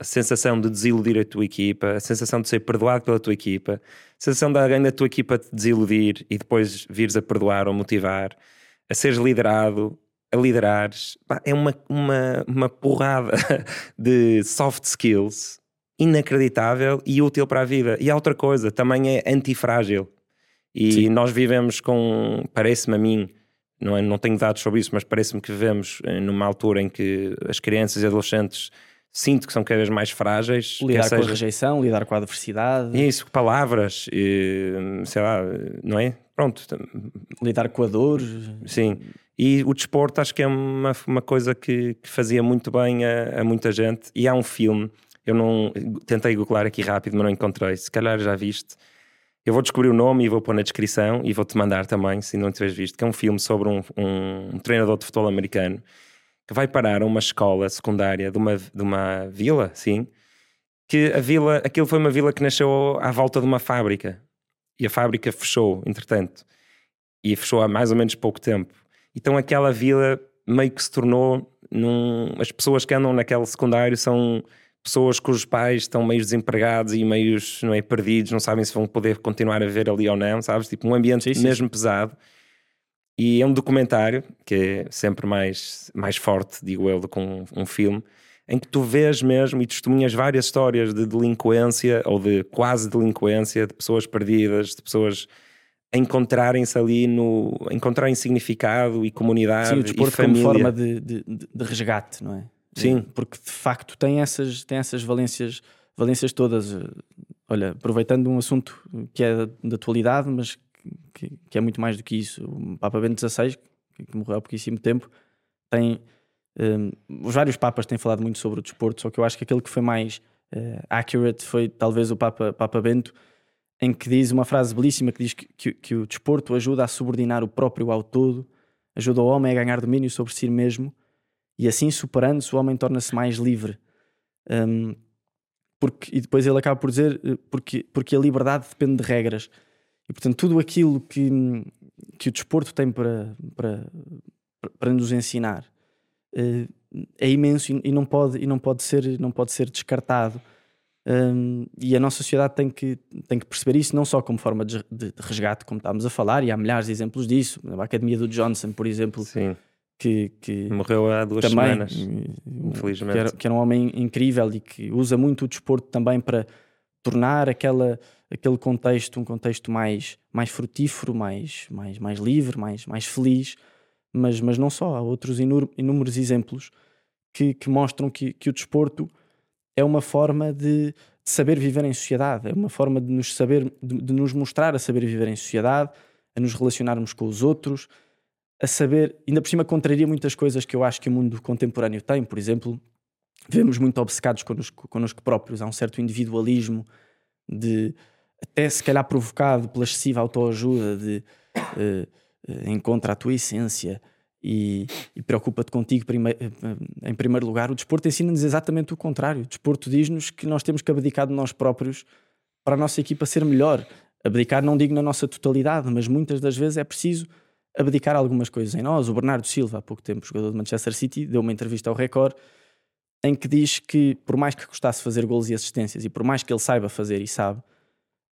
a sensação de desiludir a tua equipa, a sensação de ser perdoado pela tua equipa, a sensação de alguém da tua equipa te desiludir e depois vires a perdoar ou motivar, a seres liderado, a liderares, é uma, uma, uma porrada de soft skills inacreditável e útil para a vida. E a outra coisa, também é antifrágil. E Sim. nós vivemos com, parece-me a mim, não, é, não tenho dados sobre isso, mas parece-me que vivemos eh, numa altura em que as crianças e adolescentes sinto que são cada vez mais frágeis. Lidar com a rejeição, lidar com a adversidade. Isso, palavras, e, sei lá, não é? Pronto. Lidar com a dor. Sim. E o desporto acho que é uma, uma coisa que, que fazia muito bem a, a, muita gente. E há um filme, eu não tentei googlar aqui rápido, mas não encontrei. Se calhar já viste. Eu vou descobrir o nome e vou pôr na descrição e vou-te mandar também, se não tiveres visto, que é um filme sobre um, um, um treinador de futebol americano que vai parar a uma escola secundária de uma, de uma vila, sim, que a vila, aquilo foi uma vila que nasceu à volta de uma fábrica e a fábrica fechou, entretanto, e fechou há mais ou menos pouco tempo. Então aquela vila meio que se tornou num... as pessoas que andam naquele secundário são pessoas cujos pais estão meio desempregados e meio não é, perdidos, não sabem se vão poder continuar a ver ali ou não, sabes? Tipo um ambiente sim, mesmo sim. pesado. E é um documentário, que é sempre mais, mais forte, digo eu, do que um, um filme, em que tu vês mesmo e testemunhas várias histórias de delinquência ou de quase delinquência, de pessoas perdidas, de pessoas encontrarem-se ali no encontrarem significado e comunidade Sim, o desporto e família. como forma de, de, de, resgate, não é? Sim. Porque de facto tem essas, tem essas valências, valências todas. Olha, aproveitando um assunto que é da atualidade, mas que, que, é muito mais do que isso. O Papa Bento XVI, que morreu há pouquíssimo tempo, tem. Um, os vários papas têm falado muito sobre o desporto, só que eu acho que aquele que foi mais uh, accurate foi talvez o Papa, Papa Bento, em que diz uma frase belíssima que diz que, que, que o desporto ajuda a subordinar o próprio ao todo, ajuda o homem a ganhar domínio sobre si mesmo e assim superando-se o homem torna-se mais livre. Um, porque, e depois ele acaba por dizer eh, porque, porque a liberdade depende de regras. E portanto, tudo aquilo que, que o desporto tem para, para, para nos ensinar uh, é imenso e, não pode, e não, pode ser, não pode ser descartado. Um, e a nossa sociedade tem que, tem que perceber isso não só como forma de, de, de, resgate, como estávamos a falar, e há milhares de exemplos disso. A Academia do Johnson, por exemplo, Sim. Que, que morreu há duas também, semanas, infelizmente. Que era, que era um homem incrível e que usa muito o desporto também para tornar aquela aquele contexto, um contexto mais, mais frutífero, mais, mais, mais livre, mais, mais feliz, mas, mas não só, há outros inúmeros exemplos que, que mostram que, que o desporto é uma forma de, de, saber viver em sociedade, é uma forma de nos saber, de, de, nos mostrar a saber viver em sociedade, a nos relacionarmos com os outros, a saber, ainda por cima contraria muitas coisas que eu acho que o mundo contemporâneo tem, por exemplo, vemos muito obcecados connosco, connosco próprios, há um certo individualismo de até se calhar provocado pela excessiva autoajuda de uh, encontra a tua essência e, e preocupa-te contigo prime em primeiro lugar. O desporto ensina-nos exatamente o contrário. O desporto diz-nos que nós temos que abdicar de nós próprios para a nossa equipa ser melhor. Abdicar não digo na nossa totalidade, mas muitas das vezes é preciso abdicar algumas coisas em nós. O Bernardo Silva, há pouco tempo, jogador de Manchester City, deu uma entrevista ao Record em que diz que, por mais que gostasse fazer gols e assistências e por mais que ele saiba fazer e sabe,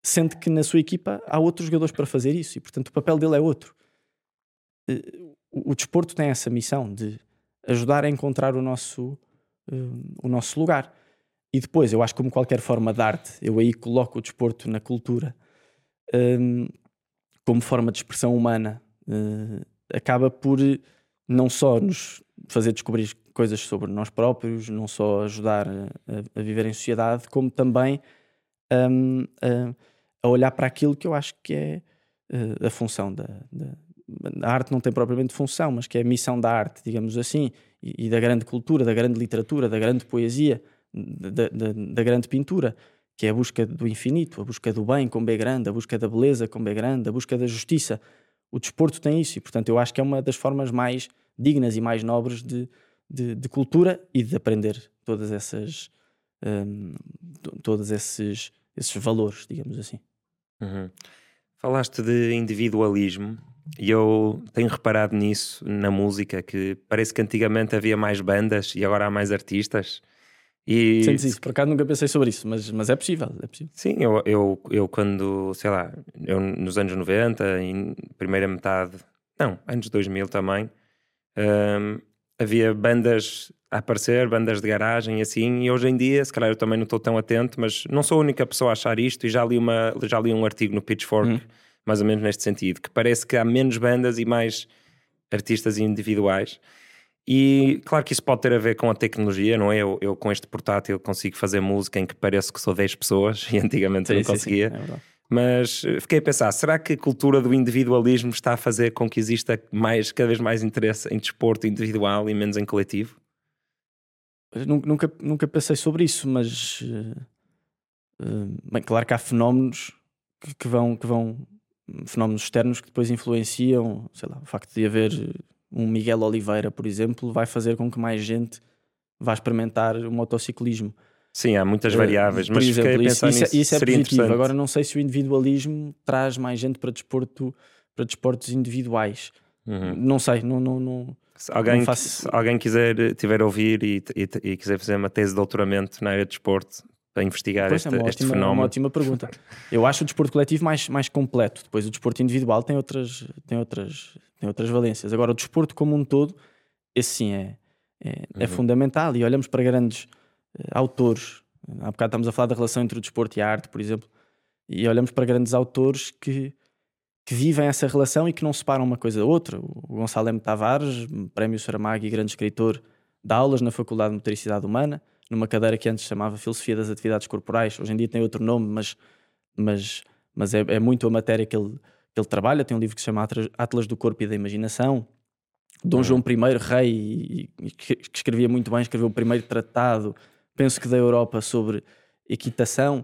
sente que na sua equipa há outros jogadores para fazer isso e, portanto, o papel dele é outro. Eh, o desporto tem essa missão de ajudar a encontrar o nosso, eh, o nosso lugar. E depois, eu acho que, como qualquer forma de arte, eu aí coloco o desporto na cultura um, como forma de expressão humana, uh, acaba por não só nos fazer descobrir coisas sobre nós próprios, não só ajudar a, a viver em sociedade, como também um, a, a, olhar para aquilo que eu acho que é uh, a função da, da, a arte não tem propriamente função, mas que é a missão da arte, digamos assim, e, e da grande cultura, da grande literatura, da grande poesia, da, da, da, grande pintura, que é a busca do infinito, a busca do bem com B grande, a busca da beleza com B grande, a busca da justiça. O desporto tem isso e, portanto, eu acho que é uma das formas mais dignas e mais nobres de, de, de cultura e de aprender todas essas, um, todos esses, esses valores, digamos assim. Uhum. Falaste de individualismo e eu tenho reparado nisso na música, que parece que antigamente havia mais bandas e agora há mais artistas. E... Sentes isso? Por acaso nunca pensei sobre isso, mas, mas é possível, é possível. Sim, eu, eu, eu quando, sei lá, eu nos anos 90, em primeira metade, não, anos 2000 também, hum, havia bandas a aparecer, bandas de garagem e assim, e hoje em dia, se calhar eu também não estou tão atento, mas não sou a única pessoa a achar isto e já li, uma, já li um artigo no Pitchfork hum mais ou menos neste sentido, que parece que há menos bandas e mais artistas individuais. E claro que isso pode ter a ver com a tecnologia, não é? Eu, eu com este portátil consigo fazer música em que parece que sou 10 pessoas e antigamente sim, não conseguia. Sim, sim. É Mas fiquei a pensar, será que a cultura do individualismo está a fazer com que exista mais, cada vez mais interesse em desporto individual e menos em coletivo? Nunca, nunca pensei sobre isso, mas uh, bem, claro que há fenómenos que, que, vão, que vão fenómenos externos que depois influenciam, sei lá, o facto de haver um Miguel Oliveira, por exemplo, vai fazer com que mais gente vá experimentar o motociclismo. Sim, há muitas variáveis, uh, mas exemplo, isso, isso, é, isso é positivo. Agora não sei se o individualismo traz mais gente para desporto, para desportos individuais. Uhum. Não sei, não, não, não se alguém, faço... se alguém quiser tiver a ouvir e, e, e, quiser fazer uma tese de doutoramento na área de desporto, para investigar pois este, é este ótima, fenómeno? uma ótima pergunta. Eu acho o desporto coletivo mais, mais completo. Depois o desporto individual tem outras, tem, outras, tem outras valências. Agora, o desporto como um todo, esse sim é, é, é uhum. é fundamental. E olhamos para grandes uh, autores. Há bocado estamos a falar da relação entre o desporto e a arte, por exemplo. E olhamos para grandes autores que, que vivem essa relação e que não separam uma coisa da outra. O Gonçalo M. Tavares, prémio Saramago e grande escritor, dá aulas na Faculdade de Motoricidade Humana numa cadeira que antes chamava Filosofia das Atividades Corporais, hoje em dia tem outro nome, mas, mas, mas é, é muito a matéria que ele, que ele trabalha. Tem um livro que se chama Atlas do Corpo e da Imaginação. Dom uhum. João I, rei, que escrevia muito bem, escreveu o primeiro tratado, penso que da Europa, sobre equitação.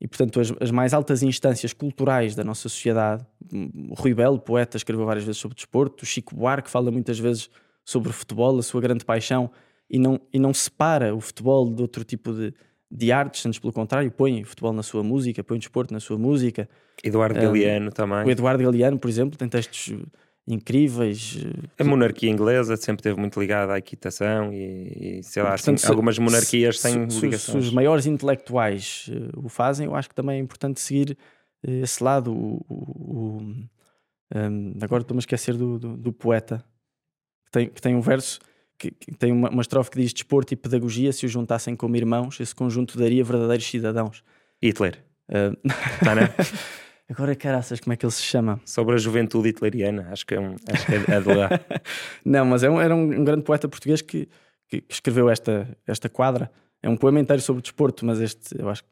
E, portanto, as, as, mais altas instâncias culturais da nossa sociedade, o Rui Belo, poeta, escreveu várias vezes sobre desporto, o Chico Buarque fala muitas vezes sobre futebol, a sua grande paixão e não, e não separa o futebol de outro tipo de, de artes, antes pelo contrário, põe o futebol na sua música, põe o desporto na sua música. Eduardo um, Galeano também. O Eduardo Galeano, por exemplo, tem textos incríveis. A monarquia inglesa sempre esteve muito ligada à equitação e, e sei lá, Portanto, assim, se, algumas monarquias se, têm se, ligações. Se os maiores intelectuais uh, o fazem, eu acho que também é importante seguir uh, esse lado. O, o, o um, agora estou-me a esquecer do, do, do poeta que tem, que tem um verso que, que tem uma, uma estrofe que diz desporto e pedagogia, se os juntassem como irmãos, esse conjunto daria verdadeiros cidadãos. Hitler. Uh... Tá, né? Agora, caraças, como é que ele se chama? Sobre a juventude hitleriana, acho que é, um, acho que é, de lá. Não, mas é um, era um, um, grande poeta português que, que, que escreveu esta, esta quadra. É um poema inteiro sobre o desporto, mas este eu acho que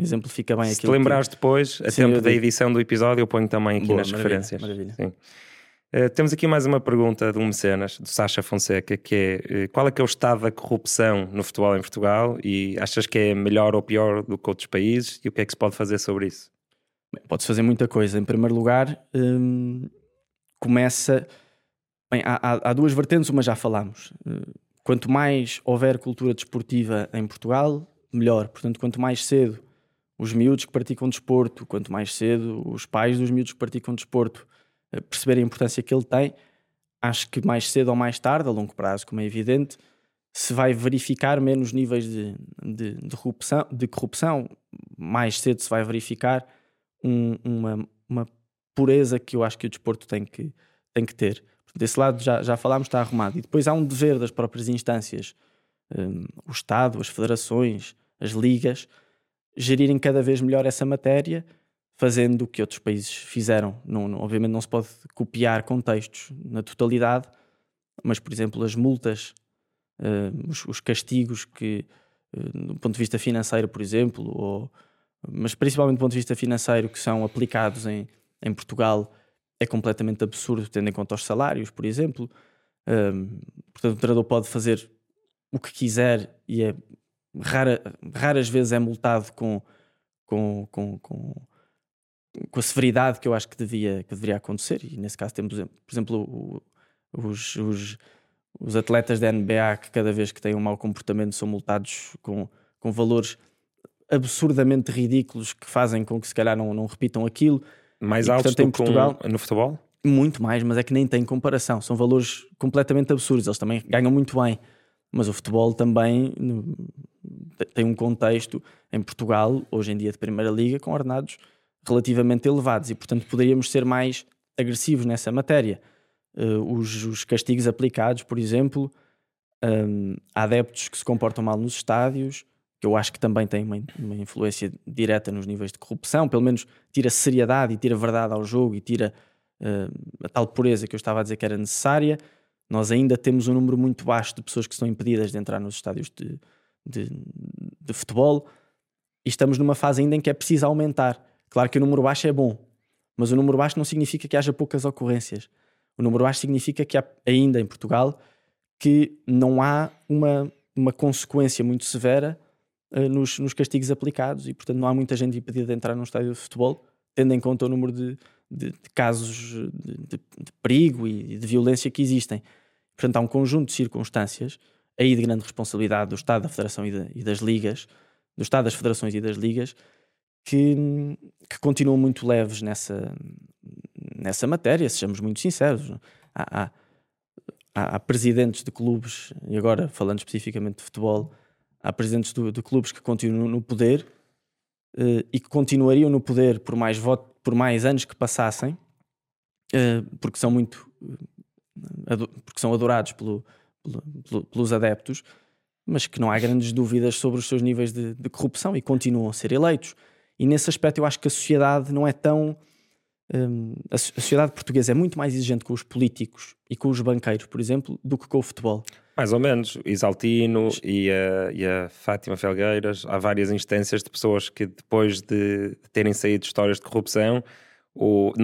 exemplifica bem Se aquilo. te lembrares que... depois, a Sim, tempo da edição do episódio, eu ponho também aqui Boa, nas maravilha, referências. maravilha. Eh, temos aqui mais uma pergunta de um mecenas, do Sacha Fonseca, que é eh, qual é que é o estado da corrupção no futebol em Portugal e achas que é melhor ou pior do que outros países e o que é que se pode fazer sobre isso? Bem, fazer muita coisa. Em primeiro lugar, hum, começa. Bem, há, há- duas vertentes, uma já falámos. Uh, Quanto mais houver cultura desportiva em Portugal, melhor. Portanto, quanto mais cedo os miúdos que praticam desporto, quanto mais cedo os pais dos miúdos que praticam desporto uh, perceberem a importância que ele tem, acho que mais cedo ou mais tarde, a longo prazo, como é evidente, se vai verificar menos níveis de, de, de corrupção, de corrupção, mais cedo se vai verificar um- uma, uma pureza que eu acho que o desporto tem que, tem que ter. Desse lado já, já falámos, está arrumado. E depois há um dever das próprias instâncias, hum, o Estado, as federações, as ligas, gerirem cada vez melhor essa matéria, fazendo o que outros países fizeram. Não, não- obviamente não se pode copiar contextos na totalidade, mas, por exemplo, as multas, hum, os, os castigos que, hum, do ponto de vista financeiro, por exemplo, ou mas principalmente do ponto de vista financeiro, que são aplicados em, em Portugal, é completamente absurdo, tendo em conta os salários, por exemplo. Hum, portanto, o treinador pode fazer o que quiser e é rara- raras vezes é multado com, com, com, com, com a severidade que eu acho que, devia, que deveria acontecer. E nesse caso temos, por exemplo, o- os, os, os atletas da NBA que cada vez que têm um mau comportamento são multados com, com valores absurdamente ridículos que fazem com que se calhar não, não repitam aquilo. Mais E, altos portanto, em um- Portugal- no futebol? Muito mais, mas é que nem tem comparação. São valores completamente absurdos. Eles também ganham muito bem. Mas o futebol também no- tem um contexto em Portugal, hoje em dia de Primeira Liga, com ordenados relativamente elevados e, portanto, poderíamos ser mais agressivos nessa matéria. Eh, os, os castigos aplicados, por exemplo, hum, a adeptos que se comportam mal nos estádios, que eu acho que também tem uma, uma influência direta nos níveis de corrupção, pelo menos tira seriedade e tira verdade ao jogo e tira eh, a tal pureza que eu estava a dizer que era necessária. Nós ainda temos um número muito baixo de pessoas que estão impedidas de entrar nos estádios de, de, de futebol e estamos numa fase ainda em que é preciso aumentar. Claro que o número baixo é bom, mas o número baixo não significa que haja poucas ocorrências. O número baixo significa que há ainda em Portugal que não há uma, uma consequência muito severa nos, nos castigos aplicados e, portanto, não há muita gente impedida de entrar num estádio de futebol, tendo em conta o número de, de- de casos de, de- de perigo e de violência que existem. Portanto, há um conjunto de circunstâncias aí de grande responsabilidade do Estado, da Federação e, da- e das ligas, do Estado, das Federações e das ligas, que, que continuam muito leves nessa, nessa matéria, sejamos muito sinceros. Há- há- há presidentes de clubes, e agora falando especificamente de futebol, há presidentes do- de clubes que continuam no poder eh, e que continuariam no poder por mais, voto, por mais anos que passassem, eh, porque são muito eh, porque são adorados pelo- pelo- pelo- pelos adeptos, mas que não há grandes dúvidas sobre os seus níveis de, de corrupção e continuam a ser eleitos. E nesse aspecto eu acho que a sociedade não é tão. a sociedade portuguesa é muito mais exigente com os políticos e com os banqueiros, por exemplo, do que com o futebol. Mais ou menos. O Isaltino e a, e a Fátima Felgueiras, há várias instâncias de pessoas que depois de terem saído histórias de corrupção,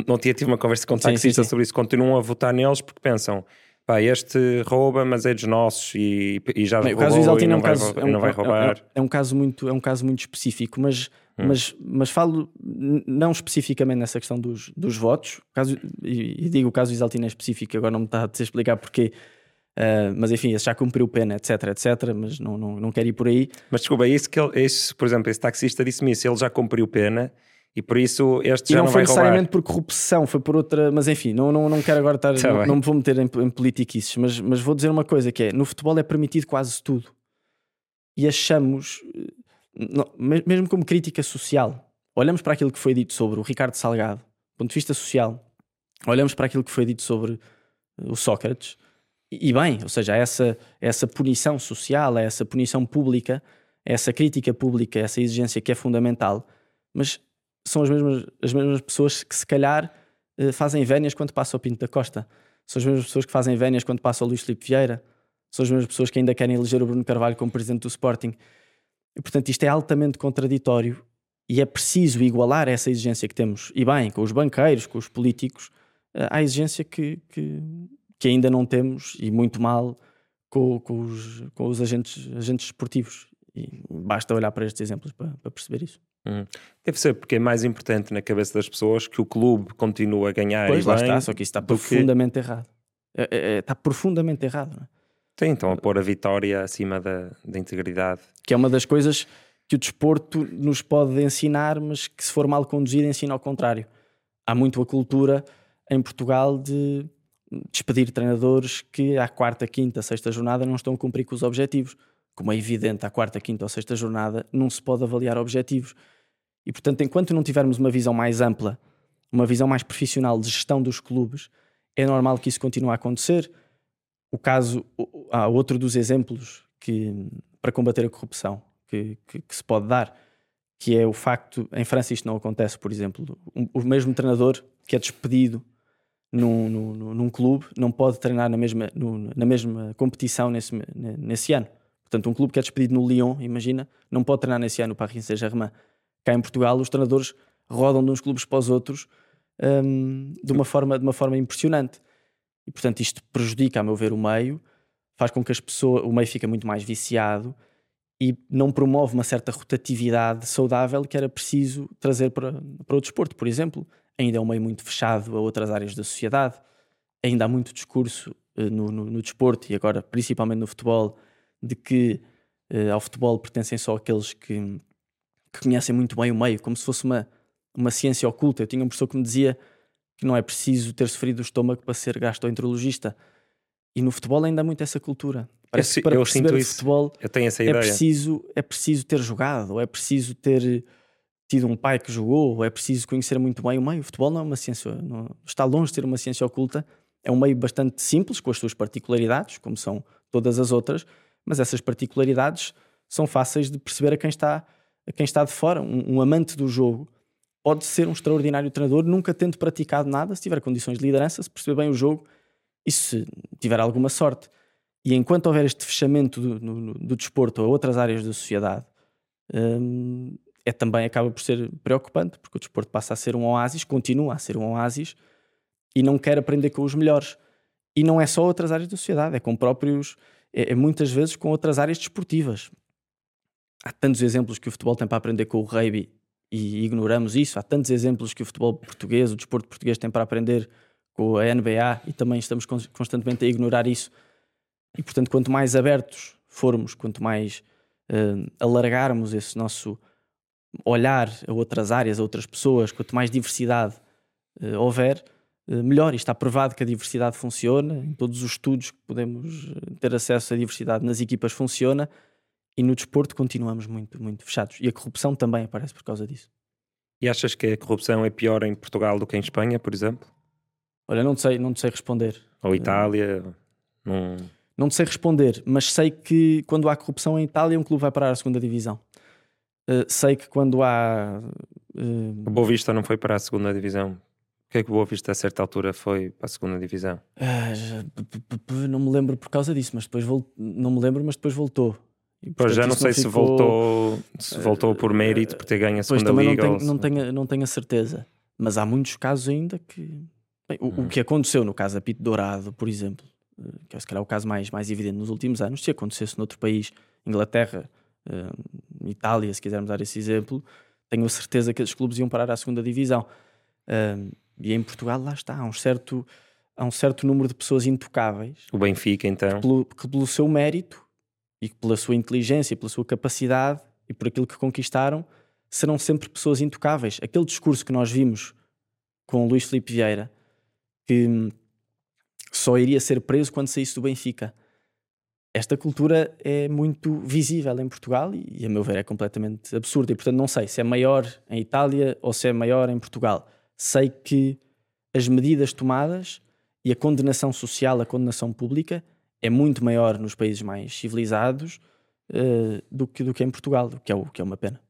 não tinha tido uma conversa com sim. sobre isso, continuam a votar neles porque pensam pá, este rouba, mas é dos nossos e, e já Bem, o caso e é não, um vai, caso, rou- é um, não vai é- é- roubar. é um caso muito, é um caso muito específico, mas, Hum. mas, mas falo não especificamente nessa questão dos, dos votos, caso, e, e digo o caso Isaltino é específico, agora não me está a explicar porquê, ah, mas enfim, esse já cumpriu pena, etc, etc, mas não, não, não quero ir por aí. Mas desculpa, é isso que ele, é isso, por exemplo, esse taxista disse-me isso, ele já cumpriu pena e por isso este E já não, não, foi vai roubar. necessariamente por corrupção, foi por outra. Mas enfim, não, não, não quero agora estar. Tá não, não me vou meter em, em politiquices, mas, mas vou dizer uma coisa: que é no futebol é permitido quase tudo. E achamos, eh, não- me- mesmo como crítica social, olhamos para aquilo que foi dito sobre o Ricardo Salgado, do ponto de vista social, olhamos para aquilo que foi dito sobre eh, o Sócrates, e, bem, ou seja, essa, essa punição social, essa punição pública, essa crítica pública, essa exigência que é fundamental, mas são as mesmas, as mesmas pessoas que se calhar eh, fazem vénias quando passa o Pinto da Costa. São as mesmas pessoas que fazem vénias quando passa o Luís Filipe Vieira. são as mesmas pessoas que ainda querem eleger o Bruno Carvalho como presidente do Sporting. E, portanto, isto é altamente contraditório e é preciso igualar essa exigência que temos, e bem, com os banqueiros, com os políticos, eh, à exigência que, que, que ainda não temos, e muito mal, com, com, os, com os agentes, agentes esportivos. E basta olhar para estes exemplos para, para perceber isso. Hum. Deve ser porque é mais importante na cabeça das pessoas que o clube continue a ganhar. Pois, lá está, só que isso está profundamente que... errado. É, é, está profundamente errado. Não é? Sim, então a pôr a vitória acima da, da integridade. Que é uma das coisas que o desporto nos pode ensinar, mas que se for mal conduzido ensina ao contrário. Há muito a cultura em Portugal de despedir treinadores que à quarta, quinta, sexta jornada não estão a cumprir com os objetivos. Como é evidente, à quarta, quinta ou sexta jornada não se pode avaliar objetivos. E portanto, enquanto não tivermos uma visão mais ampla, uma visão mais profissional de gestão dos clubes, é normal que isso continue a acontecer. O caso, há outro dos exemplos que, para combater a corrupção que, que, que, se pode dar, que é o facto, em França isto não acontece, por exemplo, o mesmo treinador que é despedido num, num, num clube não pode treinar na mesma, no, na mesma competição nesse, nesse ano. Portanto, um clube que é despedido no Lyon, imagina, não pode treinar nesse ano para Paris Saint-Germain. Cá em Portugal, os treinadores rodam de uns clubes para os outros um, de, uma forma, de uma forma impressionante. E portanto isto prejudica, a meu ver, o meio, faz com que as pessoas, o meio fica muito mais viciado e não promove uma certa rotatividade saudável que era preciso trazer para, para o desporto, por exemplo. Ainda é um meio muito fechado a outras áreas da sociedade, ainda há muito discurso uh, no, no, no, desporto e agora principalmente no futebol de que uh, ao futebol pertencem só aqueles que, que conhecem muito bem o meio, como se fosse uma, uma ciência oculta. Eu tinha um professor que me dizia que não é preciso ter sofrido o estômago para ser gastroenterologista. E no futebol ainda há muito essa cultura. Parece eu, que para eu perceber futebol eu tenho essa é ideia. preciso, é preciso ter jogado, é preciso ter tido um pai que jogou, ou é preciso conhecer muito bem o meio. O futebol não é uma ciência, não, está longe de ser uma ciência oculta. É um meio bastante simples, com as suas particularidades, como são todas as outras, mas essas particularidades são fáceis de perceber a quem está, a quem está de fora. Um, um amante do jogo pode ser um extraordinário treinador, nunca tendo praticado nada, se tiver condições de liderança, se perceber bem o jogo e se tiver alguma sorte. E enquanto houver este fechamento do, do desporto a outras áreas da sociedade, hum, é também acaba por ser preocupante, porque o desporto passa a ser um oásis, continua a ser um oásis, e não quer aprender com os melhores. E não é só outras áreas da sociedade, é com próprios, é, é muitas vezes com outras áreas desportivas. Há tantos exemplos que o futebol tem para aprender com o rugby e ignoramos isso. Há tantos exemplos que o futebol português, o desporto português tem para aprender com a NBA e também estamos constantemente a ignorar isso. E portanto, quanto mais abertos formos, quanto mais uh, alargarmos esse nosso olhar a outras áreas, a outras pessoas, quanto mais diversidade uh, houver, uh, melhor. E está provado que a diversidade funciona, em todos os estudos que podemos ter acesso à diversidade nas equipas funciona e no desporto continuamos muito, muito fechados. E a corrupção também aparece por causa disso. E achas que a corrupção é pior em Portugal do que em Espanha, por exemplo? Olha, não sei, não sei responder. Ou Itália? Não... não sei responder, mas sei que quando há corrupção em Itália, um clube vai parar a segunda divisão. Uh, sei que quando há. Uh... O Boa Vista não foi para a segunda divisão. O que é que o Boa Vista a certa altura foi para a segunda divisão? Uh, não me lembro por causa disso, mas depois vol... não me lembro, mas depois voltou. E, pois já não sei não se, voltou, se voltou por mérito por ter ganho a segunda pois, liga. Não tenho, não, tenho, não tenho a certeza. Mas há muitos casos ainda que. Bem, o, hum. o, que aconteceu no caso Apito Dourado, por exemplo, eh, que é se calhar o caso mais, mais evidente nos últimos anos, se acontecesse noutro país, Inglaterra, uh, Itália, se quisermos dar esse exemplo, tenho a certeza que esses clubes iam parar à segunda divisão. Uh, e em Portugal, lá está, há um certo, há um certo número de pessoas intocáveis. O Benfica, então. Que pelo, que pelo seu mérito e pela sua inteligência, pela sua capacidade e por aquilo que conquistaram, serão sempre pessoas intocáveis. Aquele discurso que nós vimos com o Luís Filipe Vieira, que só iria ser preso quando saísse do Benfica. Esta cultura é muito visível em Portugal e, a meu ver, é completamente absurda. E, portanto, não sei se é maior em Itália ou se é maior em Portugal. Sei que as medidas tomadas e a condenação social, a condenação pública, é muito maior nos países mais civilizados uh, do, que, do que em Portugal, o que é, o que é uma pena.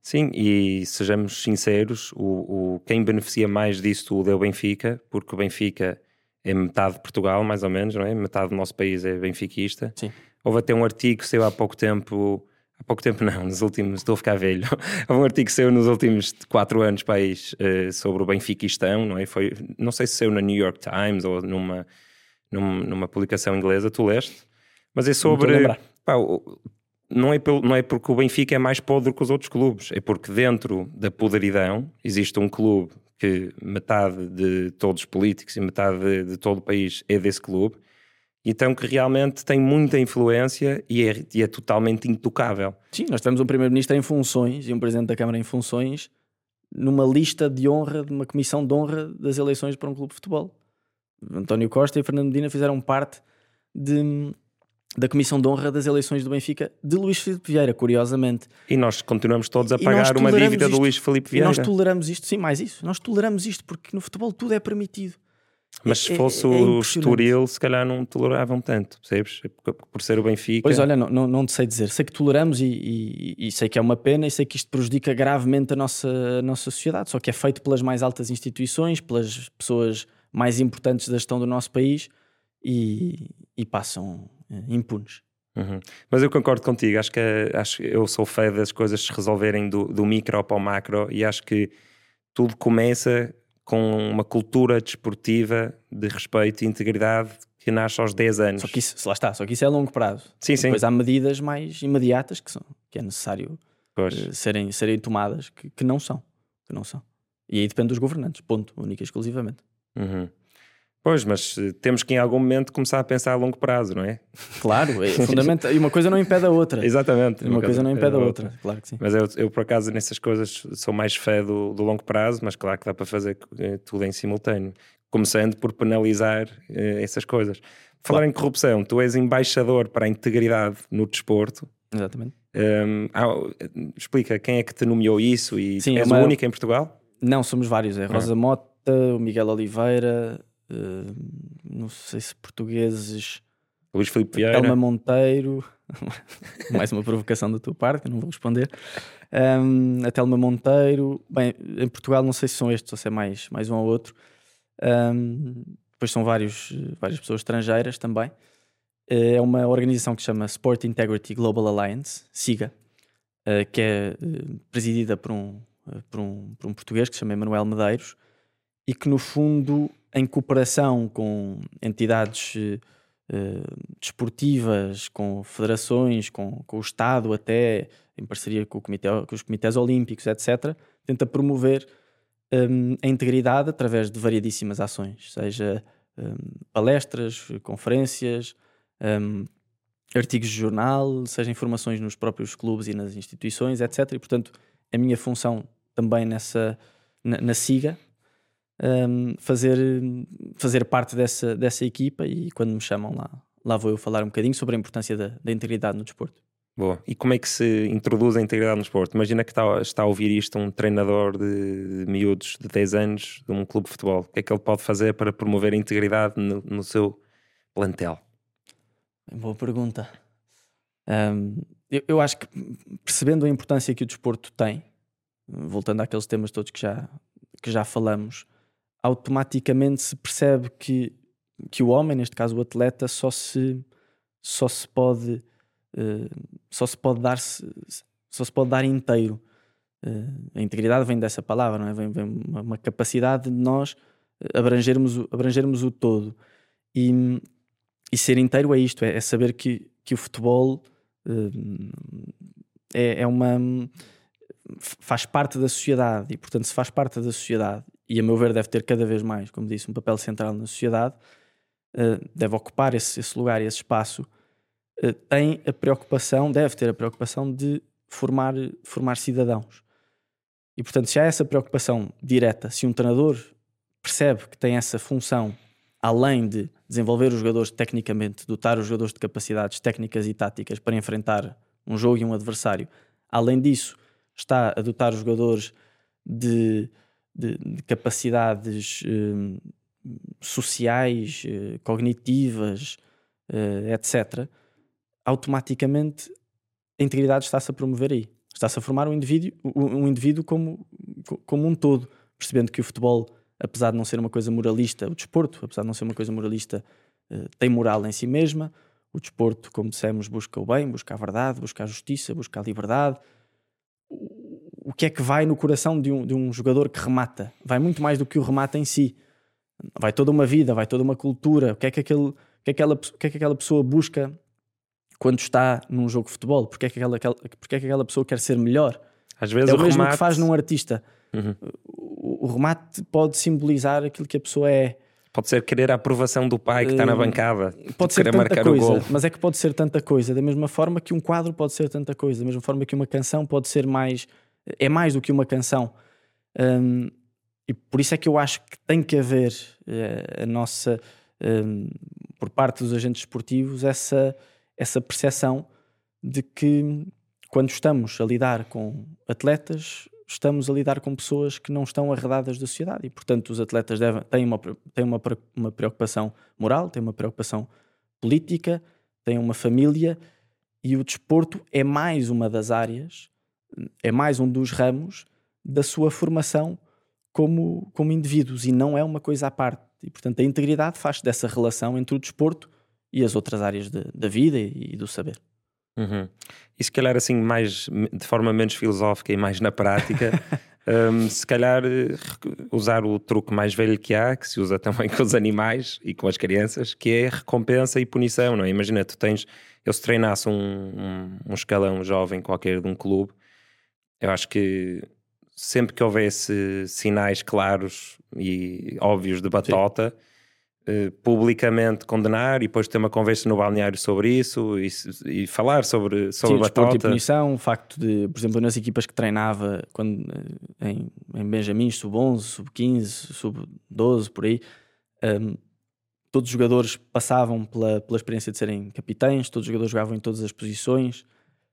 Sim, e sejamos sinceros, o, o, quem beneficia mais disso tudo é o Benfica, porque o Benfica é metade de Portugal, mais ou menos, não é? Metade do nosso país é benfiquista. Sim. Houve até um artigo que saiu há pouco tempo, há pouco tempo não, nos últimos, estou a ficar velho. Houve um artigo que saiu nos últimos quatro anos, país, uh, sobre o benfiquistão, não é? Foi, não sei se saiu na New York Times ou numa, numa, numa publicação inglesa, tu leste? Mas é sobre. Pá, não é, pelo, não é porque o Benfica é mais podre que os outros clubes, é porque dentro da poderidão existe um clube que metade de todos os políticos e metade de, todo o país é desse clube, então que realmente tem muita influência e é, e é totalmente intocável. Sim, nós temos um primeiro-ministro em funções e um presidente da Câmara em funções numa lista de honra, de uma comissão de honra das eleições para um clube de futebol. António Costa e Fernando Medina fizeram parte de, da Comissão de Honra das eleições do Benfica de Luís Filipe Vieira, curiosamente. E nós continuamos todos a pagar uma dívida isto. do Luís Filipe Vieira. E nós toleramos isto, sim, mais isso. Nós toleramos isto porque no futebol tudo é permitido. Mas se é, fosse é, é o Estoril, se calhar não toleravam tanto, percebes? Por ser o Benfica. Pois olha, não, não, não te sei dizer. Sei que toleramos e, e, e, sei que é uma pena e sei que isto prejudica gravemente a nossa, a nossa sociedade. Só que é feito pelas mais altas instituições, pelas pessoas mais importantes da gestão do nosso país e, e passam impunes. Uhum. Mas eu concordo contigo, acho que acho, eu sou fã das coisas se resolverem do, do micro para o macro e acho que tudo começa com uma cultura desportiva de respeito e integridade que nasce aos 10 anos. Só que isso, lá está, só que isso é a longo prazo. Sim, sim. Depois há medidas mais imediatas que, são, que é necessário uh, serem, serem tomadas que, que, não são, que não são. E aí depende dos governantes, ponto, única e exclusivamente. Uhum. Pois, mas eh, temos que em algum momento começar a pensar a longo prazo, não é? Claro, é fundamental. e uma coisa não impede a outra. Exatamente. Uma, uma coisa não impede a outra. outra, claro que sim. Mas eu, eu, por acaso, nessas coisas sou mais fé do, do, longo prazo, mas claro que dá para fazer eh, tudo em simultâneo. Começando por penalizar eh, essas coisas. Falar claro. em corrupção, tu és embaixador para a integridade no desporto. Exatamente. Um, explica quem é que te nomeou isso e sim, és é uma... o único em Portugal? Não, somos vários. É Rosa ah. Mota, o Miguel Oliveira, uh, não sei se portugueses. Luís Filipe Vieira. Elma Monteiro. Mais uma provocação da tua parte, não vou responder. Um, a Telma Monteiro. Bem, em Portugal não sei se são estes ou se é mais, mais um ou outro. Um, depois são vários, várias pessoas estrangeiras também. É uma organização que se chama Sport Integrity Global Alliance, SIGA, uh, que é uh, presidida por um, por, um, por um português que se chama Emanuel Medeiros e que, no fundo, em cooperação com entidades uh, desportivas, com federações, com, com, o Estado, até em parceria com, comitê, com os comitês olímpicos, etc., tenta promover um, a integridade através de variedíssimas ações, seja um, palestras, conferências, um, artigos de jornal, seja informações nos próprios clubes e nas instituições, etc. E, portanto, a minha função também nessa, na, na SIGA, um, fazer, fazer parte dessa, dessa equipa e quando me chamam lá, lá vou eu falar um bocadinho sobre a importância da, da integridade no desporto. Boa. E como é que se introduz a integridade no desporto? Imagina que está, está a ouvir isto um treinador de, de miúdos de 10 anos de um clube de futebol. O que é que ele pode fazer para promover a integridade no, no seu plantel? Boa pergunta. Um, eu, eu, acho que percebendo a importância que o desporto tem, voltando àqueles temas todos que já, que já falamos, automaticamente se percebe que, que o homem, neste caso o atleta, só se, só se pode uh, só se pode dar -se, só se pode dar inteiro. Uh, a integridade vem dessa palavra, não é? Vem, vem uma, uma, capacidade de nós abrangermos, abrangermos o todo. E, e ser inteiro é isto, é, é saber que, que o futebol uh, é, é uma faz parte da sociedade e portanto se faz parte da sociedade e a meu ver deve ter cada vez mais, como disse, um papel central na sociedade, uh, deve ocupar esse, esse, lugar, esse espaço, uh, tem a preocupação, deve ter a preocupação de formar, formar cidadãos. E portanto, se há essa preocupação direta, se um treinador percebe que tem essa função, além de desenvolver os jogadores tecnicamente, dotar os jogadores de capacidades técnicas e táticas para enfrentar um jogo e um adversário, além disso, está a dotar os jogadores de de, de capacidades uh, sociais, uh, cognitivas, uh, etc., automaticamente a integridade está-se a promover aí. Está-se a formar um indivíduo, um indivíduo como, como um todo, percebendo que o futebol apesar de não ser uma coisa moralista, o desporto, apesar de não ser uma coisa moralista, uh, tem moral em si mesma. O desporto, como dissemos, busca o bem, busca a verdade, busca a justiça, busca a liberdade. O que é que vai no coração de um, de um jogador que remata? Vai muito mais do que o remata em si. Vai toda uma vida, vai toda uma cultura. O que é que, aquele, o que, é que, aquela, o que, é que aquela pessoa busca quando está num jogo de futebol? Porque é que aquela, porque é que aquela pessoa quer ser melhor? Às vezes é o, o mesmo remate... que faz num artista. Uhum. O, o, remate pode simbolizar aquilo que a pessoa é. Pode ser querer a aprovação do pai que está na bancada. Pode ser tanta coisa, mas é que pode ser tanta coisa. Da mesma forma que um quadro pode ser tanta coisa. Da mesma forma que uma canção pode ser mais. É mais do que uma canção. Um, e por isso é que eu acho que tem que haver uh, a nossa. Um, por parte dos agentes esportivos, essa, essa percepção de que quando estamos a lidar com atletas, estamos a lidar com pessoas que não estão arredadas da sociedade e, portanto, os atletas devem, têm, uma, têm uma, uma preocupação moral, têm uma preocupação política, têm uma família e o desporto é mais uma das áreas, é mais um dos ramos da sua formação como, como indivíduos e não é uma coisa à parte. E, portanto, a integridade faz dessa relação entre o desporto e as outras áreas de, da vida e, e do saber. Uhum. E se calhar assim mais de forma menos filosófica e mais na prática um, se calhar eh, usar o truque mais velho que há que se usa também com os animais e com as crianças que é recompensa e punição, não é? Imagina, tu tens eu se treinasse um, um, um escalão jovem qualquer de um clube eu acho que sempre que houvesse sinais claros e óbvios de batota Sim eh, publicamente condenar e depois ter uma conversa no balneário sobre isso e, e falar sobre, sobre Sim, a batota. e punição, o facto de, por exemplo, nas equipas que treinava quando, eh, em, em Benjamins, sub-11, sub-15, sub-12, por aí, um, ehm, todos os jogadores passavam pela, pela experiência de serem capitães, todos os jogadores jogavam em todas as posições.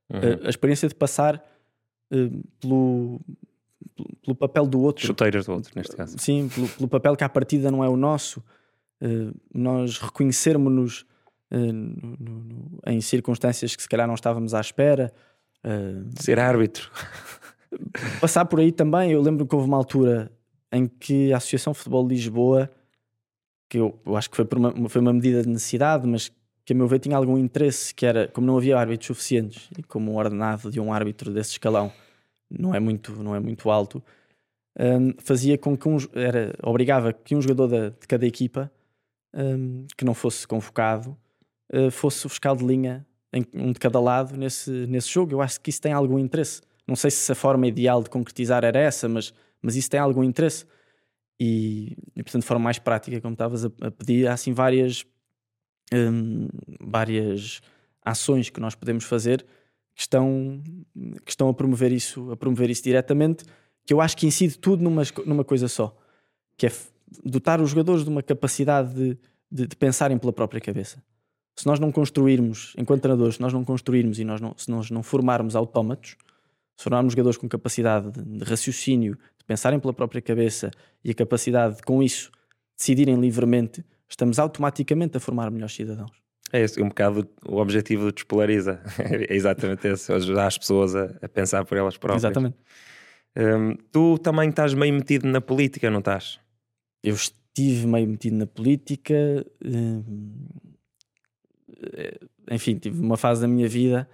Uhum. Uh, a experiência de passar uh, pelo, pelo papel do outro. Chuteiras do outro, neste caso. Sim, pelo, pelo papel que à partida não é o nosso uh, nós reconhecermos-nos uh, em circunstâncias que se calhar não estávamos à espera. Ser árbitro. Passar por aí também, eu lembro que houve uma altura em que a Associação de Futebol de Lisboa, que eu, eu acho que foi, uma, foi uma medida de necessidade, mas que a meu ver tinha algum interesse, que era, como não havia árbitros suficientes, e como o ordenado de um árbitro desse escalão não é muito, não é muito alto, um, fazia com que um, era, obrigava que um jogador da, de cada equipa um, que não fosse convocado uh, fosse o fiscal de linha, em, um de cada lado, nesse, nesse jogo. Eu acho que isso tem algum interesse. Não sei se a forma ideal de concretizar era essa, mas, mas isso tem algum interesse. E, e portanto, de forma mais prática, como estavas a, a, pedir, há assim várias, um, várias ações que nós podemos fazer que estão, que estão a promover isso, a promover isso diretamente, que eu acho que incide tudo numa, numa coisa só, que é dotar os jogadores de uma capacidade de, de, de pensarem pela própria cabeça. Se nós não construirmos, enquanto treinadores, se nós não construirmos e nós não, se nós não formarmos autómatos, se formarmos jogadores com capacidade de, de raciocínio, de pensarem pela própria cabeça e a capacidade de, com isso, decidirem livremente, estamos automaticamente a formar melhores cidadãos. É esse, um bocado o objetivo do Despolariza. é exatamente esse, ajudar as pessoas a, a pensar por elas próprias. Exatamente. Um, tu também estás meio metido na política, não estás? eu estive meio metido na política. Eh, enfim, tive uma fase da minha vida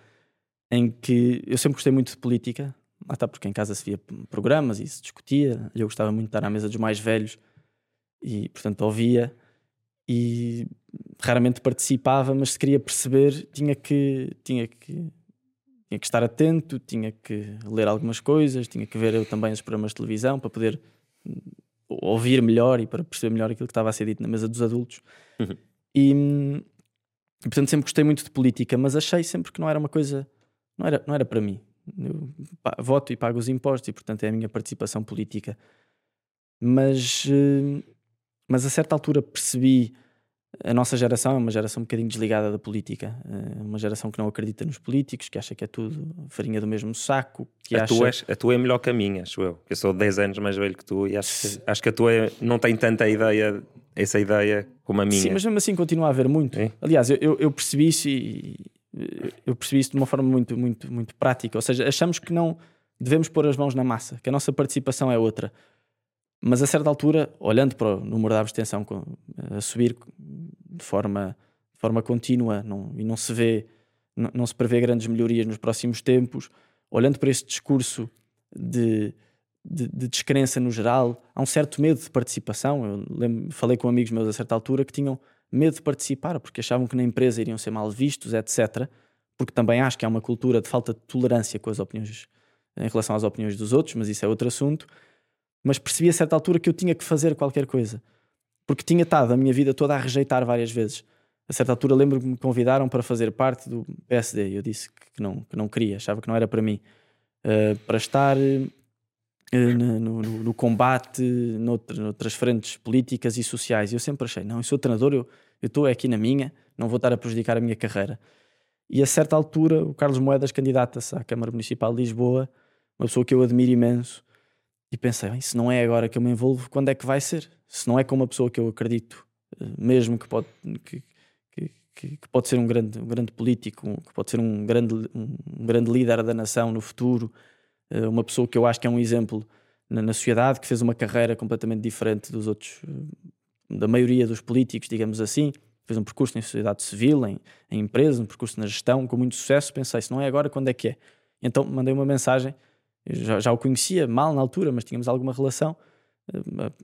em que eu sempre gostei muito de política, até porque em casa se via programas e se discutia. Eu gostava muito de estar à mesa dos mais velhos e, portanto, ouvia e raramente participava, mas se queria perceber, tinha que, tinha que, tinha que estar atento, tinha que ler algumas coisas, tinha que ver eu também os programas de televisão para poder ouvir melhor e para perceber melhor aquilo que estava a ser dito na mesa dos adultos. Uhum. E, e, portanto sempre gostei muito de política, mas achei sempre que não era uma coisa, não era, não era para mim. Eu voto e pago os impostos e portanto é a minha participação política. Mas, eh, mas a certa altura percebi a nossa geração é uma geração um bocadinho desligada da política, é uma geração que não acredita nos políticos, que acha que é tudo farinha do mesmo saco. Que a, acha... tua, a tua é melhor que a minha, acho eu. Eu sou 10 anos mais velho que tu e acho que, acho que a tua é, não tem tanta ideia, essa ideia como a minha. Sim, mas mesmo assim continua a haver muito. É? Aliás, eu, eu percebi isso e eu percebi isso de uma forma muito, muito, muito prática. Ou seja, achamos que não devemos pôr as mãos na massa, que a nossa participação é outra. Mas a certa altura, olhando para o número da abstenção a subir de forma, de forma contínua não, e não se vê, não, não, se prevê grandes melhorias nos próximos tempos, olhando para este discurso de, de, de, descrença no geral, há um certo medo de participação. Eu lembro, falei com amigos meus a certa altura que tinham medo de participar porque achavam que na empresa iriam ser mal vistos, etc. Porque também acho que há uma cultura de falta de tolerância com as opiniões em relação às opiniões dos outros, mas isso é outro assunto. Mas percebi a certa altura que eu tinha que fazer qualquer coisa porque tinha estado a minha vida toda a rejeitar várias vezes. A certa altura lembro que me convidaram para fazer parte do PSD e eu disse que não, que não queria, achava que não era para mim. Uh, para estar uh, no, no, no, combate noutra, noutras frentes políticas e sociais. Eu sempre achei, não, eu sou treinador, eu estou aqui na minha, não vou estar a prejudicar a minha carreira. E a certa altura o Carlos Moedas candidata-se à Câmara Municipal de Lisboa, uma pessoa que eu admiro imenso, e pensei, se não é agora que eu me envolvo, quando é que vai ser? Se não é com uma pessoa que eu acredito eh, mesmo que pode, que, que, que pode ser um grande, um grande político, que pode ser um grande, um grande líder da nação no futuro, eh, uma pessoa que eu acho que é um exemplo na, na sociedade, que fez uma carreira completamente diferente dos outros, eh, da maioria dos políticos, digamos assim, fez um percurso na sociedade civil, em, em empresa, um percurso na gestão, com muito sucesso. Pensei, se não é agora, quando é que é? Então mandei uma mensagem já, já o conhecia mal na altura, mas tínhamos alguma relação, eh,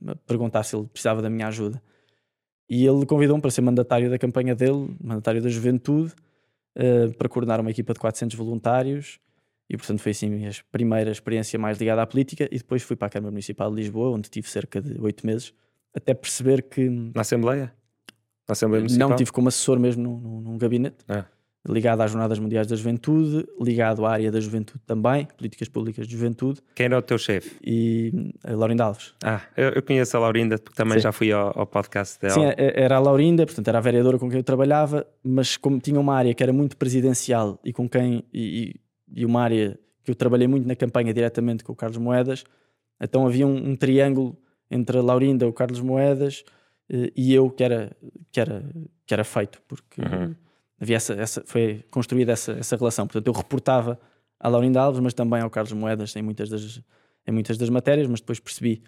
a, a perguntar se ele precisava da minha ajuda. E ele convidou-me para ser mandatário da campanha dele, mandatário da juventude, uh, para coordenar uma equipa de 400 voluntários. E, portanto, foi assim a minha primeira experiência mais ligada à política. E depois fui para a Câmara Municipal de Lisboa, onde tive cerca de oito meses, até perceber que. Na Assembleia? Na Assembleia Municipal? Não, tive como assessor mesmo num, num, num gabinete. Ah ligado às Jornadas Mundiais da Juventude, ligado à área da juventude também, políticas públicas de juventude. Quem era o teu chefe? E a Laurinda Alves. Ah, eu, eu conheço a Laurinda porque também Sim. já fui ao, ao, podcast dela. Sim, era a Laurinda, portanto era a vereadora com quem eu trabalhava, mas como tinha uma área que era muito presidencial e com quem e, e uma área que eu trabalhei muito na campanha diretamente com o Carlos Moedas, então havia um, um triângulo entre a Laurinda, o Carlos Moedas eh, e eu que era, que era, que era feito, porque... Uhum havia essa, essa, foi construída essa, essa relação. Portanto, eu reportava à Laurinda Alves, mas também ao Carlos Moedas em muitas das, em muitas das matérias, mas depois percebi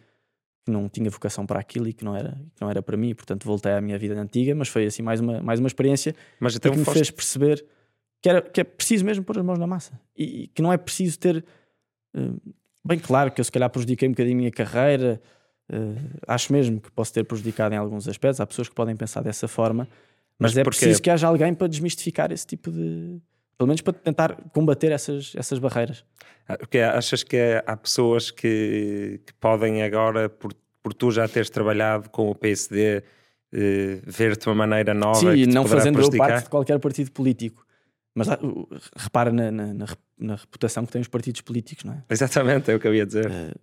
que não tinha vocação para aquilo e que não era, que não era para mim, e, portanto voltei à minha vida antiga, mas foi assim mais uma, mais uma experiência mas que me foste... fez perceber que, era, que é preciso mesmo pôr as mãos na massa e, e que não é preciso ter uh, bem claro que eu se calhar prejudiquei um bocadinho a minha carreira, uh, acho mesmo que posso ter prejudicado em alguns aspectos, há pessoas que podem pensar dessa forma, mas, é preciso que haja alguém para desmistificar esse tipo de. Pelo menos para tentar combater essas, essas barreiras. Ah, porque achas que há pessoas que, que podem agora, por, por tu já teres trabalhado com o PSD, eh, ver-te uma maneira nova? Sim, e não fazendo eu parte de qualquer partido político. Mas uh, repara na, na, na, na, reputação que têm os partidos políticos, não é? Exatamente, é o que eu ia dizer. Uh,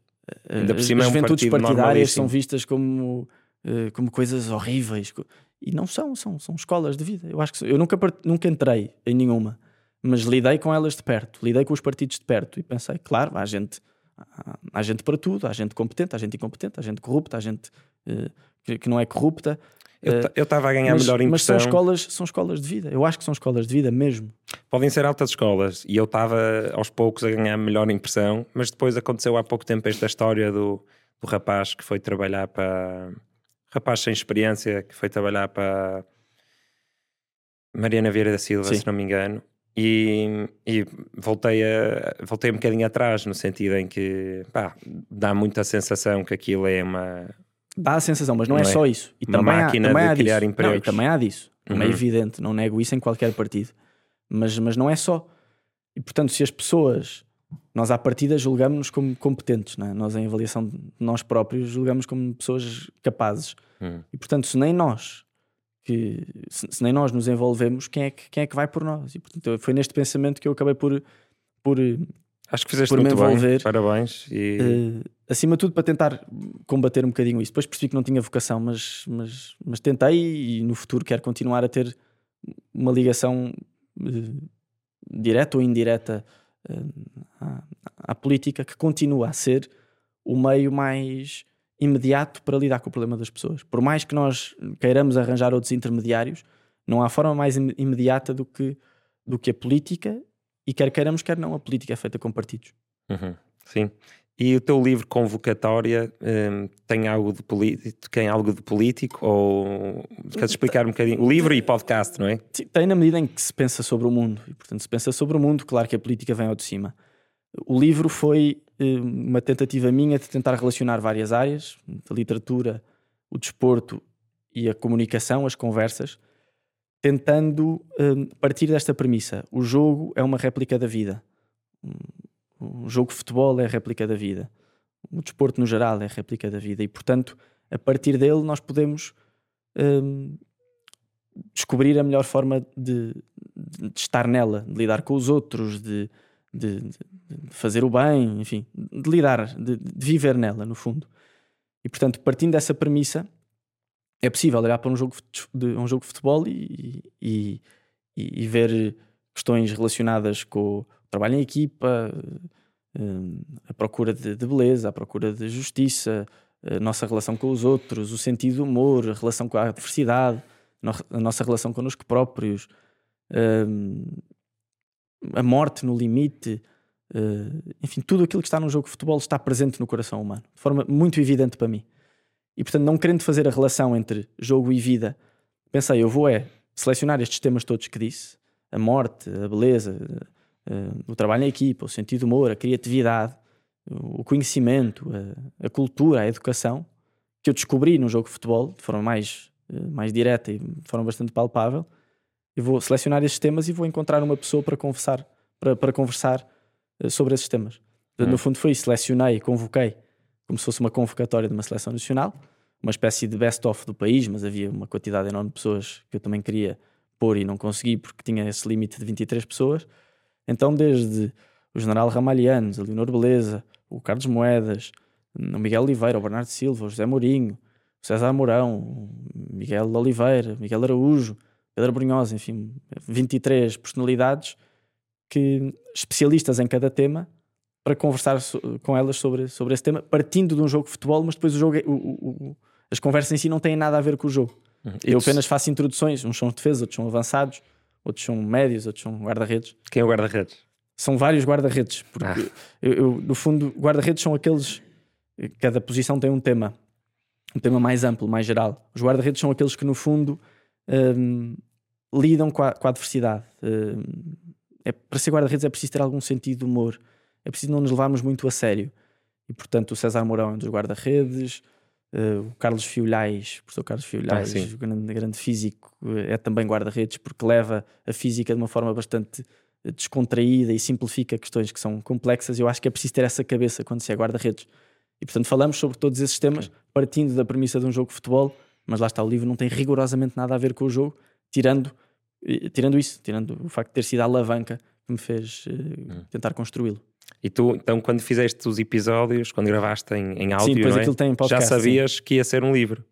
Ainda por cima as juventudes é um partidárias são vistas como, uh, como coisas horríveis. E não são, são, são escolas de vida. Eu acho que eu nunca, nunca entrei em nenhuma, mas lidei com elas de perto, lidei com os partidos de perto e pensei, claro, há gente, há, há gente para tudo, há gente competente, há gente incompetente, há gente corrupta, há gente uh, que, que, não é corrupta. Eu estava a ganhar mas, melhor impressão. Mas são escolas, são escolas de vida. Eu acho que são escolas de vida mesmo. Podem ser altas escolas. E eu estava aos poucos a ganhar melhor impressão. Mas depois aconteceu há pouco tempo esta história do, do rapaz que foi trabalhar para, rapaz sem experiência que foi trabalhar para Mariana Vieira da Silva, Sim. se não me engano. E, e, voltei, a, voltei um bocadinho atrás, no sentido em que pá, dá muita sensação que aquilo é uma. Dá a sensação, mas não, é não é, só isso. E uma também máquina há, também de há criar disso. empregos. Não, também há disso. É uhum. é evidente, não nego isso em qualquer partido. Mas, mas não é só. E portanto, se as pessoas nós à partida julgamos-nos como competentes, é? nós em avaliação de nós próprios julgamos como pessoas capazes. Hum. E portanto, se nem nós que se, se, nem nós nos envolvemos, quem é que, quem é que vai por nós? E portanto, foi neste pensamento que eu acabei por por Acho que fizeste por muito me envolver. Bem. Parabéns. E... Uh, acima de tudo para tentar combater um bocadinho isso. Depois percebi que não tinha vocação, mas, mas, mas tentei e no futuro quero continuar a ter uma ligação uh, direta ou indireta à, à política que continua a ser o meio mais imediato para lidar com o problema das pessoas. Por mais que nós queiramos arranjar outros intermediários, não há forma mais imediata do que, do que a política e quer queiramos, quer não, a política é feita com partidos. Uhum. Sim. E o teu livro Convocatória um, tem, algo de tem algo de político? Ou queres explicar um bocadinho? O livro e podcast, não é? Tem na medida em que se pensa sobre o mundo. E, portanto, se pensa sobre o mundo, claro que a política vem ao de cima. O livro foi hum, uma tentativa minha de tentar relacionar várias áreas, a literatura, o desporto e a comunicação, as conversas, tentando um, partir desta premissa. O jogo é uma réplica da vida. O jogo de futebol é a réplica da vida. O desporto no geral é a réplica da vida. E, portanto, a partir dele nós podemos um, descobrir a melhor forma de, de, estar nela, de lidar com os outros, de, de, de fazer o bem, enfim, de lidar, de, viver nela, no fundo. E, portanto, partindo dessa premissa, é possível olhar para um jogo de, um jogo de futebol e, e, e, ver questões relacionadas com trabalho em equipa, eh, a procura de, beleza, a procura de justiça, a nossa relação com os outros, o sentido do humor, a relação com a adversidade, a nossa relação connosco próprios, eh, a morte no limite, eh, enfim, tudo aquilo que está num jogo de futebol está presente no coração humano, de forma muito evidente para mim. E portanto, não querendo fazer a relação entre jogo e vida, pensei, eu vou é selecionar estes temas todos que disse, a morte, a beleza, uh, o trabalho em equipa, o sentido do humor, a criatividade, o conhecimento, a, a, cultura, a educação, que eu descobri no jogo de futebol de forma mais, uh, mais direta e de forma bastante palpável. Eu vou selecionar estes temas e vou encontrar uma pessoa para conversar, para, para conversar uh, sobre esses temas. Hum. No fundo foi isso, selecionei, convoquei como se fosse uma convocatória de uma seleção nacional, uma espécie de best-of do país, mas havia uma quantidade enorme de pessoas que eu também queria pôr e não consegui porque tinha esse limite de 23 pessoas. Então, desde o general Ramalhianos, a Leonor Beleza, o Carlos Moedas, o Miguel Oliveira, o Bernardo Silva, o José Mourinho, o César Mourão, o Miguel Oliveira, o Miguel Araújo, Pedro Brunhosa, enfim, 23 personalidades que especialistas em cada tema para conversar com elas sobre, sobre esse tema, partindo de um jogo de futebol, mas depois o jogo, é, o, o, as conversas em si não têm nada a ver com o jogo. Uhum. Eu apenas faço introduções, uns são defesas, outros são avançados, outros são médios, outros são guarda-redes. Quem é o guarda-redes? São vários guarda-redes, porque ah. eu, eu, no fundo, guarda-redes são aqueles. Cada posição tem um tema, um tema mais amplo, mais geral. Os guarda-redes são aqueles que, no fundo, um, lidam com a, com a adversidade. Um, é, para ser guarda-redes é preciso ter algum sentido de humor, é preciso não nos levarmos muito a sério. E portanto, o César Mourão é um dos guarda-redes, uh, o Carlos Fiolhais, o professor Carlos Fiolhais, ah, grande, grande físico, é também guarda-redes porque leva a física de uma forma bastante eh, descontraída e simplifica questões que são complexas. Eu acho que é preciso ter essa cabeça quando se é guarda-redes. E portanto, falamos sobre todos esses temas partindo da premissa de um jogo de futebol, mas lá está, o livro não tem rigorosamente nada a ver com o jogo, tirando, eh, tirando isso, tirando o facto de ter sido a alavanca que me fez uh, hum. tentar construí-lo. E tu, então, quando fizeste os episódios, quando gravaste em, em áudio, sim, é? podcast, já sabias sim. que ia ser um livro?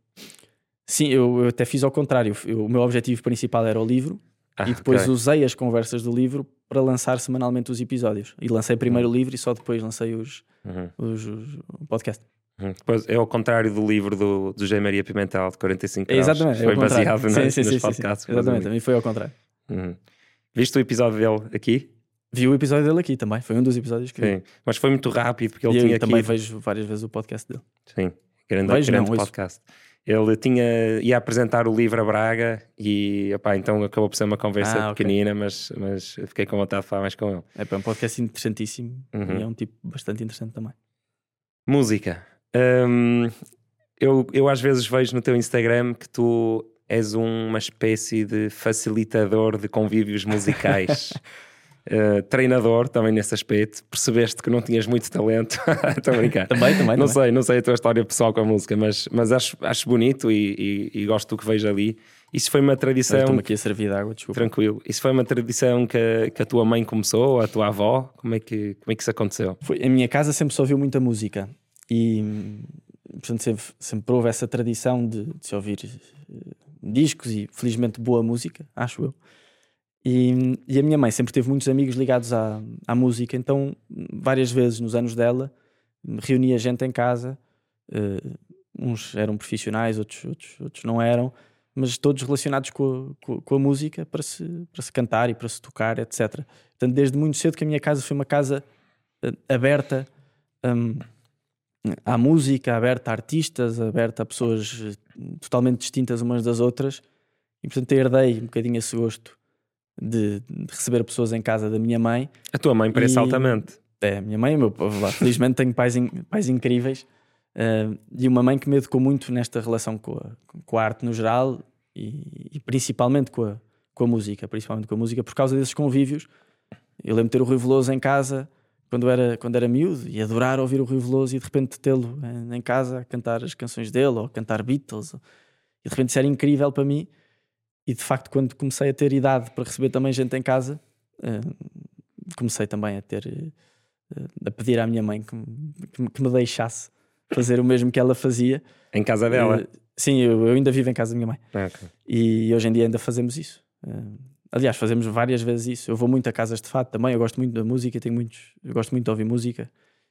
Sim, eu, eu até fiz ao contrário. Eu, o meu objetivo principal era o livro ah, e depois okay. usei as conversas do livro para lançar semanalmente os episódios. E lancei primeiro uhum. o livro e só depois lancei os, uhum. os, os, o podcast. Uhum. Depois é ao contrário do livro do, do José Maria Pimentel, de 45 graus. Exatamente. É foi baseado sim, sim, nos sim, podcasts. Exatamente, também foi ao contrário. Viste o episódio dele aqui? Vi o episódio dele aqui também, foi um dos episódios que Sim, vi. mas foi muito rápido porque ele e tinha eu também aqui... vejo várias vezes o podcast dele. Sim, grande, vejo, grande não, podcast. Ele tinha, ia apresentar o livro a Braga e opá, então acabou por ser uma conversa ah, pequenina, okay. mas, mas fiquei com vontade de falar mais com ele. É um podcast interessantíssimo uhum. e é um tipo bastante interessante também. Música. Hum, eu, eu às vezes vejo no teu Instagram que tu és uma espécie de facilitador de convívios musicais. Uh, treinador também nesse aspecto, percebeste que não tinhas muito talento. Estou a brincar. também, também. Não também. sei, não sei a tua história pessoal com a música, mas, mas acho, acho bonito e, e, e gosto do que vejo ali. Isso foi uma tradição. Estou-me aqui a servir de água, desculpa. Tranquilo. Isso foi uma tradição que, que a tua mãe começou, a tua avó. Como é que, como é que isso aconteceu? Foi, a minha casa sempre se ouviu muita música e, portanto, sempre, sempre houve essa tradição de, de se ouvir uh, discos e, felizmente, boa música, acho eu. E, e, a minha mãe sempre teve muitos amigos ligados à, à música, então várias vezes nos anos dela reunia gente em casa, uh, uns eram profissionais, outros, outros, outros não eram, mas todos relacionados com a, com, com a, música para se, para se cantar e para se tocar, etc. Portanto, desde muito cedo que a minha casa foi uma casa uh, aberta um, à música, aberta a artistas, aberta a pessoas eh, totalmente distintas umas das outras. E portanto herdei um bocadinho esse gosto de, receber pessoas em casa da minha mãe. A tua mãe parece e, altamente. É, a minha mãe, meu, lá, felizmente tenho pais, in, pais incríveis. Uh, e uma mãe que me educou muito nesta relação com a, com a arte no geral e, e, principalmente com a, com a música, principalmente com a música, por causa desses convívios. Eu lembro de ter o Rui Veloso em casa quando era, quando era miúdo e adorar ouvir o Rui Veloso e de repente tê-lo em casa a cantar as canções dele ou cantar Beatles. E de repente isso era incrível para mim. E de facto, quando comecei a ter idade para receber também gente em casa, uh, comecei também a ter uh, a pedir à minha mãe que, que, me deixasse fazer o mesmo que ela fazia. Em casa dela? Uh, sim, eu, eu, ainda vivo em casa da minha mãe. Ah, okay. E hoje em dia ainda fazemos isso. Aliás, fazemos várias vezes isso. Eu vou muito a casas de fado também. Eu gosto muito da música, tenho muitos, eu gosto muito de ouvir música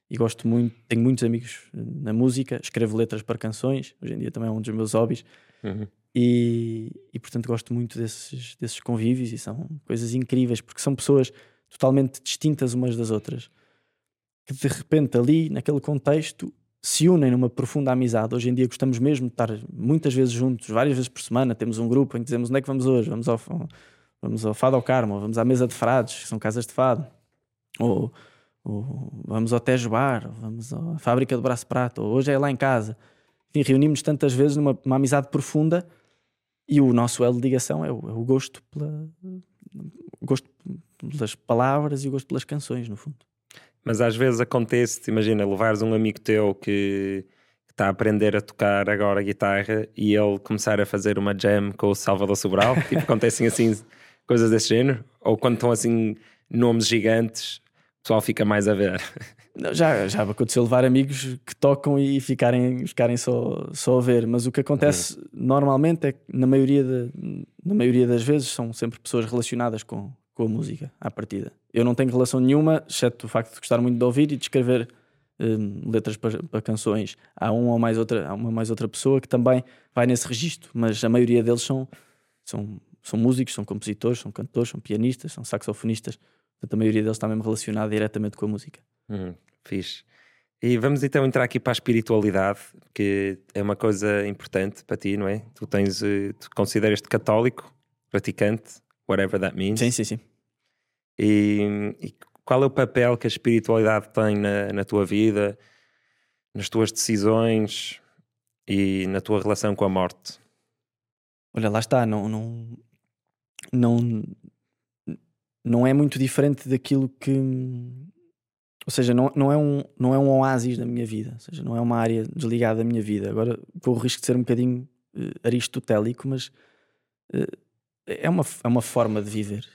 e gosto muito, tenho muitos amigos na música, escrevo letras para canções. Hoje em dia também é um dos meus hobbies. Uhum. E, e, portanto gosto muito desses, desses convívios e são coisas incríveis porque são pessoas totalmente distintas umas das outras que de repente ali naquele contexto se unem numa profunda amizade. Hoje em dia gostamos mesmo de estar muitas vezes juntos, várias vezes por semana. Temos um grupo em que dizemos onde é que vamos hoje? Vamos ao, vamos ao Fado ao Carmo, vamos à mesa de frades, que são casas de fado, ou, ou vamos ao Tejo Bar, vamos à fábrica do Braço Prato, ou hoje é lá em casa. Enfim, reunimos tantas vezes numa amizade profunda e o nosso elo de ligação é o, é o gosto pela o gosto pelas palavras e o gosto pelas canções, no fundo. Mas às vezes acontece, imagina, levares um amigo teu que está a aprender a tocar agora guitarra e ele começar a fazer uma jam com o Salvador Sobral, tipo, acontecem assim coisas desse género? Ou quando estão assim nomes gigantes, o pessoal fica mais a ver? Já, já aconteceu levar amigos que tocam e ficarem, ficarem só, só a ver, mas o que acontece uhum. normalmente é que na maioria, de, na maioria das vezes são sempre pessoas relacionadas com, com a música à partida. Eu não tenho relação nenhuma, exceto o facto de gostar muito de ouvir e de escrever um, letras para, para, canções. Há uma ou mais outra, há uma mais outra pessoa que também vai nesse registro, mas a maioria deles são, são são músicos, são compositores, são cantores, são pianistas, são saxofonistas. Portanto, a maioria deles está mesmo relacionada diretamente com a música. Hum, fixe. E vamos então entrar aqui para a espiritualidade, que é uma coisa importante para ti, não é? Tu tens, eh, tu consideras-te católico, praticante, whatever that means. Sim, sim, sim. E, e qual é o papel que a espiritualidade tem na, na tua vida, nas tuas decisões e na tua relação com a morte? Olha, lá está, não, não, não, não é muito diferente daquilo que. Ou seja, não, não, é um, não é um oásis da minha vida, ou seja, não é uma área desligada da minha vida. Agora corro o risco de ser um bocadinho uh, aristotélico, mas uh, é, uma, é uma forma de viver.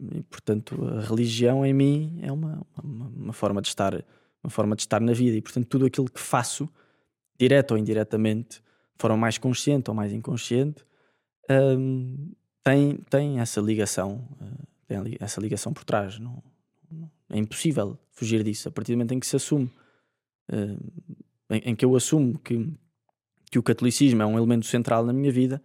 E, portanto, a religião em mim é uma, uma, uma, forma de estar, uma forma de estar na vida. E, portanto, tudo aquilo que faço, direto ou indiretamente, de forma mais consciente ou mais inconsciente, um, tem, tem essa ligação, eh, tem essa ligação por trás. Não, é impossível fugir disso. A partir do momento em que se assume, uh, em, em, que eu assumo que, que o catolicismo é um elemento central na minha vida,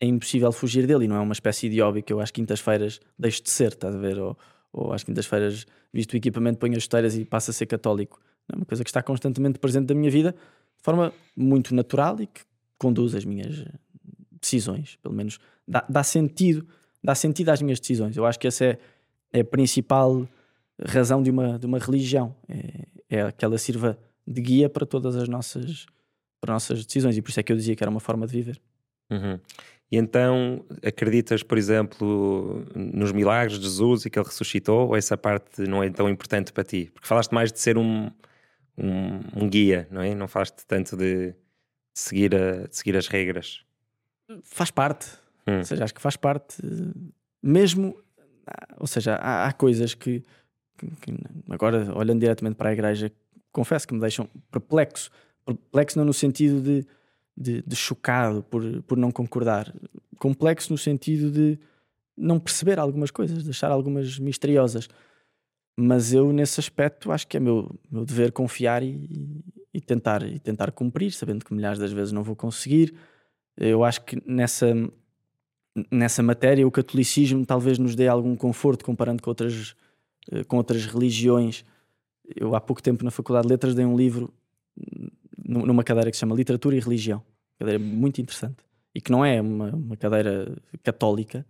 é impossível fugir dele. E não é uma espécie de hobby que eu às quintas-feiras deixo de ser, estás a ver? Ou, ou às quintas-feiras, visto o equipamento, ponho as esteiras e passo a ser católico. É uma coisa que está constantemente presente na minha vida de forma muito natural e que conduz as minhas decisões, pelo menos dá, dá, sentido, dá sentido às minhas decisões. Eu acho que essa é, é a principal razão de uma, de uma religião, é, é que ela sirva de guia para todas as nossas, para nossas decisões, e por isso é que eu dizia que era uma forma de viver. Uhum. E então acreditas, por exemplo, nos milagres de Jesus e que ele ressuscitou, ou essa parte não é tão importante para ti? Porque falaste mais de ser um, um, um guia, não é? Não falaste tanto de seguir, a, de seguir as regras faz parte. Hum. Ou seja, acho que faz parte. Mesmo. Ou seja, há, há coisas que, que, que, agora, olhando diretamente para a igreja, confesso que me deixam perplexo. Perplexo não no sentido de, de, de chocado por, por não concordar. Complexo no sentido de não perceber algumas coisas, deixar algumas misteriosas. Mas eu, nesse aspecto, acho que é meu, meu dever confiar e, e, tentar, e tentar cumprir, sabendo que milhares das vezes não vou conseguir eu acho que nessa, nessa matéria o catolicismo talvez nos dê algum conforto comparando com outras, eh, com outras religiões. Eu há pouco tempo na Faculdade de Letras dei um livro numa cadeira que se chama Literatura e Religião. Cadeira muito interessante. E que não é uma, uma cadeira católica,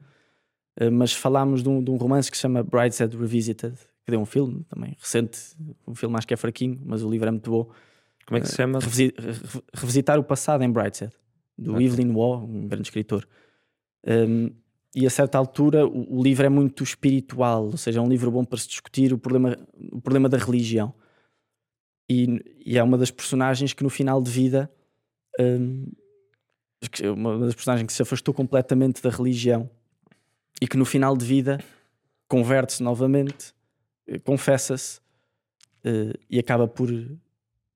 uh, mas falámos de um, de um, romance que se chama Brideshead Revisited, que deu um filme também recente, um filme acho que é fraquinho, mas o livro é muito bom. Como é que se chama? Revisitar o passado em Brideshead, do okay. Evelyn Waugh, um grande escritor. Um, e a certa altura o, o, livro é muito espiritual, ou seja, é um livro bom para se discutir o problema, o problema da religião. E, e é uma das personagens que no final de vida, um, uma das personagens que se afastou completamente da religião e que no final de vida converte-se novamente, eh, confessa-se uh, e acaba por,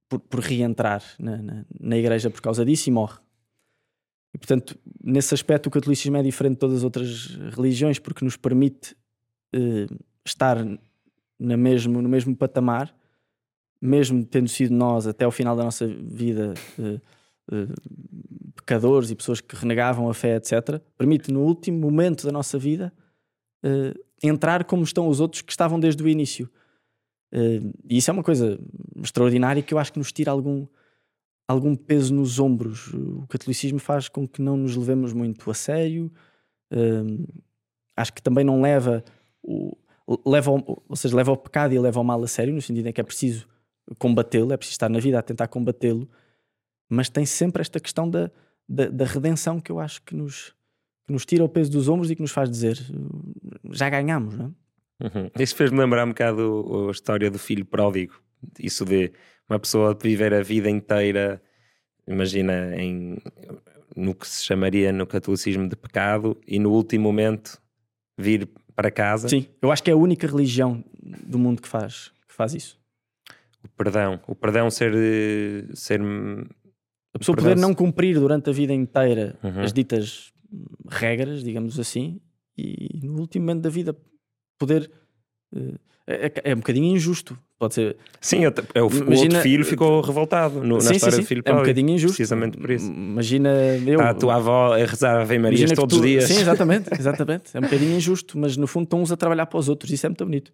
por, por reentrar na, na, na igreja por causa disso e morre. E, portanto, nesse aspecto, o catolicismo é diferente de todas as outras religiões porque nos permite uh, estar na mesmo, no mesmo patamar, mesmo tendo sido nós, até ao final da nossa vida, uh, uh, pecadores e pessoas que renegavam a fé, etc., permite no último momento da nossa vida entrar como estão os outros que estavam desde o início. e isso é uma coisa extraordinária que eu acho que nos tira algum algum peso nos ombros. O catolicismo faz com que não nos levemos muito a sério. Um, acho que também não leva o, leva ou seja, leva ao pecado e leva ao mal a sério, no sentido em que é preciso combatê-lo, é preciso estar na vida a tentar combatê-lo, mas tem sempre esta questão da, da, da, redenção que eu acho que nos, que nos tira o peso dos ombros e que nos faz dizer já ganhamos, não é? Uhum. Isso fez-me lembrar um bocado a história do filho pródigo, isso de uma pessoa viver a vida inteira, imagina, em, no que se chamaria no catolicismo de pecado e no último momento vir para casa. Sim, eu acho que é a única religião do mundo que faz, que faz isso. O perdão, o perdão ser. ser a pessoa poder não cumprir durante a vida inteira uhum. as ditas regras, digamos assim, e no último momento da vida poder. Uh, é, é, um bocadinho injusto. Pode ser. Sim, eu, é, o, Imagina, outro filho ficou revoltado no, sim, na história sim, sim. do filho É um bocadinho injusto. Precisamente por isso. Imagina eu. Está a tua avó a rezar a Ave Maria todos tu, os dias. Sim, exatamente, exatamente. É um bocadinho injusto, mas no fundo estão uns a trabalhar para os outros. Isso é muito bonito.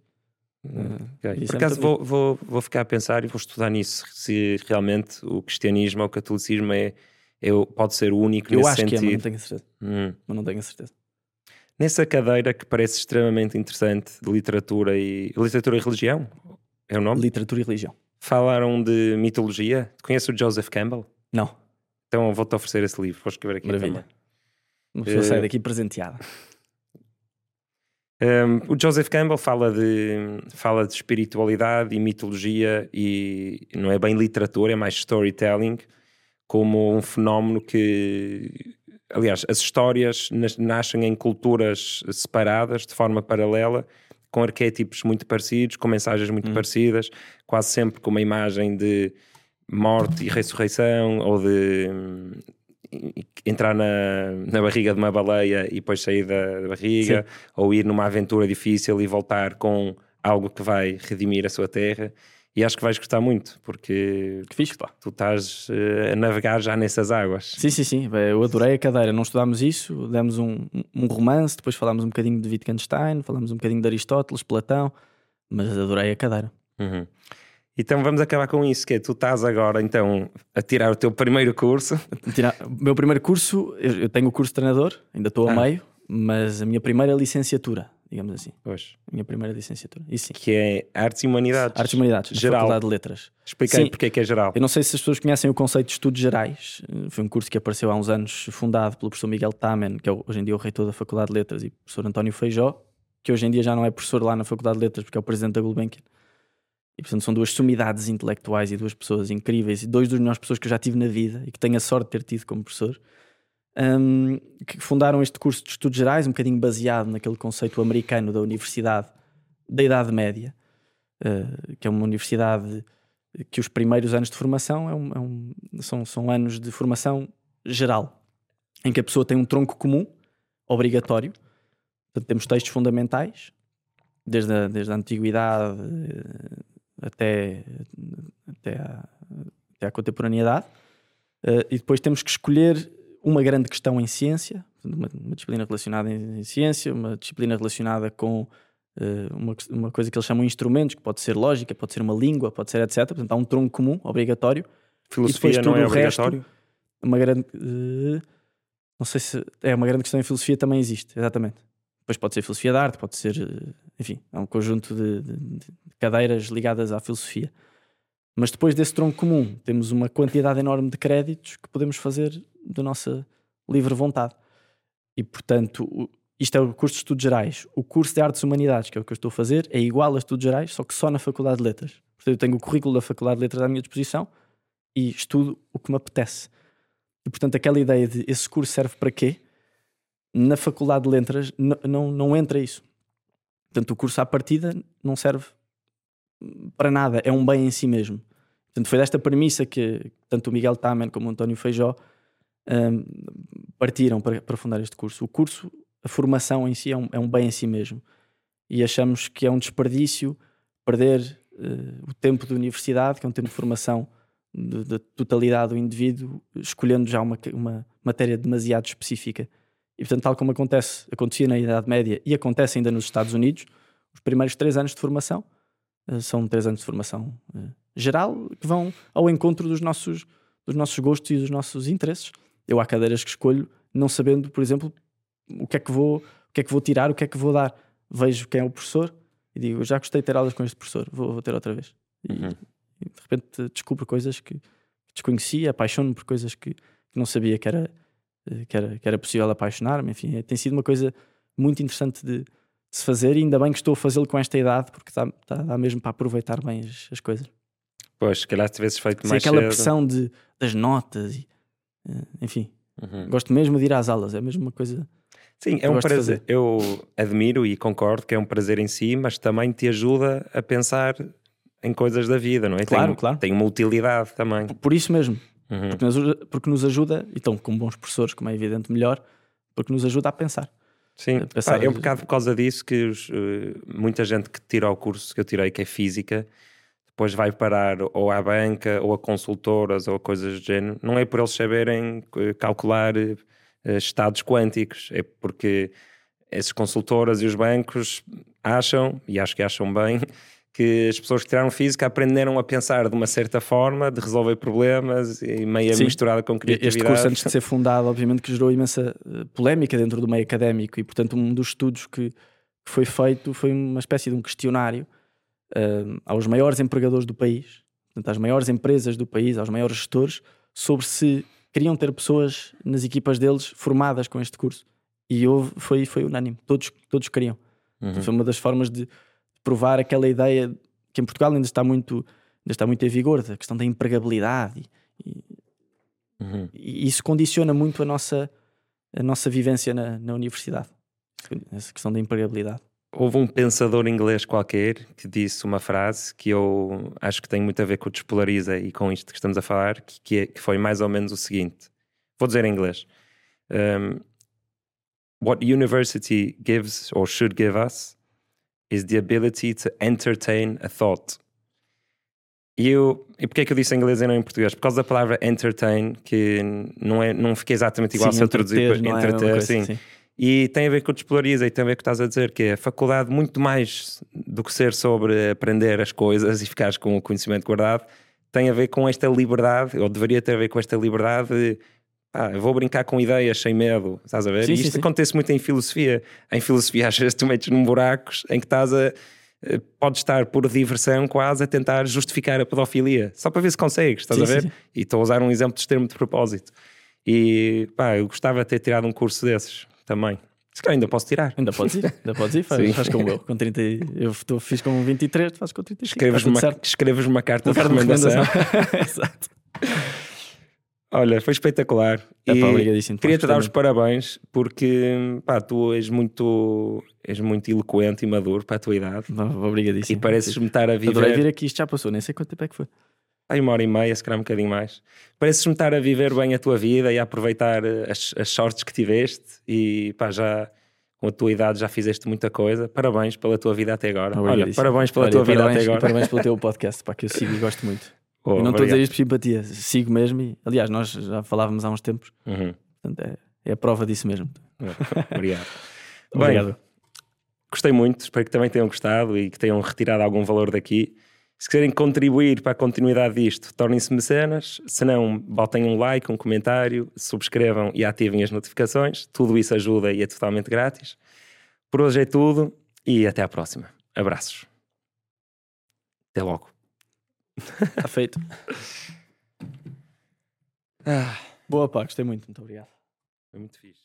Okay. Por é acaso vou, vou, vou ficar a pensar e vou estudar nisso. Se realmente o cristianismo ou o catolicismo é, é, pode ser o único eu nesse acho sentido. que é, mas não tenho certeza. Hum. Mas não tenho certeza nessa cadeira que parece extremamente interessante de literatura e literatura e religião. É o nome? Literatura e religião. Falaram de mitologia. Conhece o Joseph Campbell? Não. Então vou-te oferecer esse livro. Vou escrever aqui Maravilha. também. Uma pessoa uh, sai daqui presenteada. Um, o Joseph Campbell fala de, fala de espiritualidade e mitologia e não é bem literatura, é mais storytelling como um fenómeno que aliás, as histórias nascem em culturas separadas, de forma paralela, com arquétipos muito parecidos, com mensagens muito hum. parecidas, quase sempre com uma imagem de morte e ressurreição, ou de hum, entrar na, na barriga de uma baleia e depois sair da, da barriga, Sim. ou ir numa aventura difícil e voltar com algo que vai redimir a sua terra. E acho que vais gostar muito, porque que fixe, pá. tu estás uh, a navegar já nessas águas. Sim, sim, sim. Eu adorei a cadeira. Não estudámos isso, demos um, um romance, depois falámos um bocadinho de Wittgenstein, falámos um bocadinho de Aristóteles, Platão, mas adorei a cadeira. Uhum. Então vamos acabar com isso, que é tu estás agora então a tirar o teu primeiro curso. Tirar, o meu primeiro curso, eu tenho o curso de treinador, ainda estou a ah. meio, mas a minha primeira licenciatura digamos assim. Pois. Minha primeira licenciatura. Isso sim. Que é Artes e Humanidades. Artes e Humanidades, geral. Faculdade de Letras. Expliquei porque é que é geral. Eu não sei se as pessoas conhecem o conceito de estudos gerais. Foi um curso que apareceu há uns anos, fundado pelo professor Miguel Tamen, que é hoje em dia o reitor da Faculdade de Letras, e o professor António Feijó, que hoje em dia já não é professor lá na Faculdade de Letras, porque é o presidente da Gulbenkian. E portanto são duas sumidades intelectuais e duas pessoas incríveis, e dois dos melhores pessoas que eu já tive na vida e que tenho a sorte de ter tido como professor um, que fundaram este curso de estudos gerais, um bocadinho baseado naquele conceito americano da universidade da Idade Média, uh, que é uma universidade que os primeiros anos de formação é um, é um, são, são anos de formação geral, em que a pessoa tem um tronco comum, obrigatório. Portanto, temos textos fundamentais, desde a, desde a antiguidade uh, até, até, a, até contemporaneidade. Uh, e depois temos que escolher uma grande questão em ciência, uma, uma disciplina relacionada em, em, ciência, uma disciplina relacionada com uh, uma, uma coisa que eles chamam de instrumentos, que pode ser lógica, pode ser uma língua, pode ser etc. Portanto, há um tronco comum, obrigatório, Filosofia não é obrigatório? Resto, uma grande. Uh, não sei se. É uma grande questão em filosofia também existe, exatamente. Depois pode ser filosofia da arte, pode ser. Uh, enfim, é um conjunto de, de, de, cadeiras ligadas à filosofia. Mas depois desse tronco comum, temos uma quantidade enorme de créditos que podemos fazer da nossa livre vontade. E, portanto, isto é o curso de Estudos Gerais. O curso de Artes e Humanidades, que é o que eu estou a fazer, é igual a Estudos Gerais, só que só na Faculdade de Letras. Portanto, eu tenho o currículo da Faculdade de Letras à minha disposição e estudo o que me apetece. E, portanto, aquela ideia de esse curso serve para quê? Na Faculdade de Letras não, não entra isso. Portanto, o curso à partida não serve para nada, é um bem em si mesmo. Portanto, foi desta premissa que tanto o Miguel Tamen como o António Feijó um, partiram para, para fundar este curso. O curso, a formação em si é um, é um bem em si mesmo. E achamos que é um desperdício perder uh, o tempo de universidade, que é um tempo de formação da totalidade do indivíduo, escolhendo já uma, uma matéria demasiado específica. E portanto, tal como acontece, acontecia na Idade Média e acontece ainda nos Estados Unidos, os primeiros três anos de formação uh, são três anos de formação uh, geral que vão ao encontro dos nossos, dos nossos gostos e dos nossos interesses. Eu há cadeiras que escolho não sabendo, por exemplo, o que é que vou, o que é que vou tirar, o que é que vou dar. Vejo quem é o professor e digo, já gostei de ter aulas com este professor, vou, vou ter outra vez. E, uhum. e, de repente descubro coisas que, desconhecia, apaixono-me por coisas que, que, não sabia que era, eh, que era, que era possível apaixonar-me. Enfim, é, tem sido uma coisa muito interessante de, de, se fazer e ainda bem que estou a fazê-lo com esta idade, porque dá, dá, dá mesmo para aproveitar bem as, as coisas. Pois, se calhar se tivesses feito mais aquela cedo. pressão de, das notas e enfim, uhum. gosto mesmo de ir às aulas, é mesmo uma coisa. Sim, é um prazer. Eu admiro e concordo que é um prazer em si, mas também te ajuda a pensar em coisas da vida, não é? Claro, tem, claro. Tem uma utilidade também. Por isso mesmo. Uhum. Porque, nos, porque nos ajuda, e estão com bons professores, como é evidente, melhor, porque nos ajuda a pensar. Sim, pensar... Pá, é um bocado por causa disso que os, uh, muita gente que tira o curso que eu tirei, que é Física, depois vai parar ou à banca ou a consultoras ou a coisas do género, não é por eles saberem eh, calcular uh, estados quânticos, é porque essas consultoras e os bancos acham, e acho que acham bem, que as pessoas que tiraram física aprenderam a pensar de uma certa forma, de resolver problemas e meio Sim. misturada com criatividade. Este curso, antes de ser fundado, obviamente que gerou imensa eh, polémica dentro do meio académico e, portanto, um dos estudos que foi feito foi uma espécie de um questionário uh, aos maiores empregadores do país, portanto, às maiores empresas do país, aos maiores gestores, sobre se queriam ter pessoas nas equipas deles formadas com este curso. E houve, foi, foi unânime, todos, todos queriam. Uhum. Foi uma das formas de provar aquela ideia que em Portugal ainda está muito, ainda está muito em vigor, da questão da empregabilidade. E, uhum. e, isso condiciona muito a nossa, a nossa vivência na, na universidade, essa questão da empregabilidade. Houve um pensador inglês qualquer que disse uma frase que eu acho que tem muito a ver com o Despolariza e com isto que estamos a falar, que, que, é, que foi mais ou menos o seguinte: vou dizer em inglês. Um, what university gives or should give us is the ability to entertain a thought. E eu, e porquê é que eu disse em inglês e não em português? Por causa da palavra entertain, que não, é, não fica exatamente igual sim, se eu traduzir para entreter, é sim. sim. E tem a ver com o Despolariza e tem a ver com o que estás a dizer, que é a faculdade, muito mais do que ser sobre aprender as coisas e ficares com o conhecimento guardado, tem a ver com esta liberdade, ou deveria ter a ver com esta liberdade de ah, eu vou brincar com ideias sem medo, estás a ver? Sim, e isto sim, acontece sim. muito em filosofia. Em filosofia, às vezes tu metes num buracos em que estás a. Eh, Podes estar por diversão quase a tentar justificar a pedofilia, só para ver se consegues, estás a ver? E estou a usar um exemplo de extremo de propósito. E pá, eu gostava de ter tirado um curso desses também. Se calhar ainda posso tirar. Ainda podes ir, ainda podes ir, faz, faz como eu. Com 30, eu fiz com 23, tu fazes com 35. Escreves-me uma, escreves uma carta de recomendação. Exato. Olha, foi espetacular. É, pá, queria-te dar os parabéns porque pá, tu és muito, és muito eloquente e maduro para a tua idade. Obrigadíssimo. E pareces-me estar a viver. Adorei vir aqui, isto já passou, nem sei quanto tempo é que foi. Aí uma hora e meia, se calhar um bocadinho mais. Pareces-me estar a viver bem a tua vida e a aproveitar eh, as, as sortes que tiveste e pá, já com a tua idade já fizeste muita coisa. Parabéns pela tua vida até agora. Olha, parabéns pela Olha, tua parabéns, vida até agora. Parabéns pelo teu podcast, pá, que eu sigo e gosto muito. Oh, e não estou a dizer isto por simpatia, sigo mesmo. E, aliás, nós já falávamos há uns tempos, uhum. portanto é, é, a prova disso mesmo. Obrigado. Obrigado. Bem, gostei muito, espero que também tenham gostado e que tenham retirado algum valor daqui. Se quiserem contribuir para a continuidade disto, tornem-se mecenas. Se não, botem um like, um comentário, subscrevam e ativem as notificações. Tudo isso ajuda e é totalmente grátis. Por hoje é tudo e até à próxima. Abraços. Até logo. Está feito. Ah, Boa, pá, gostei muito. Muito obrigado. foi muito fixe.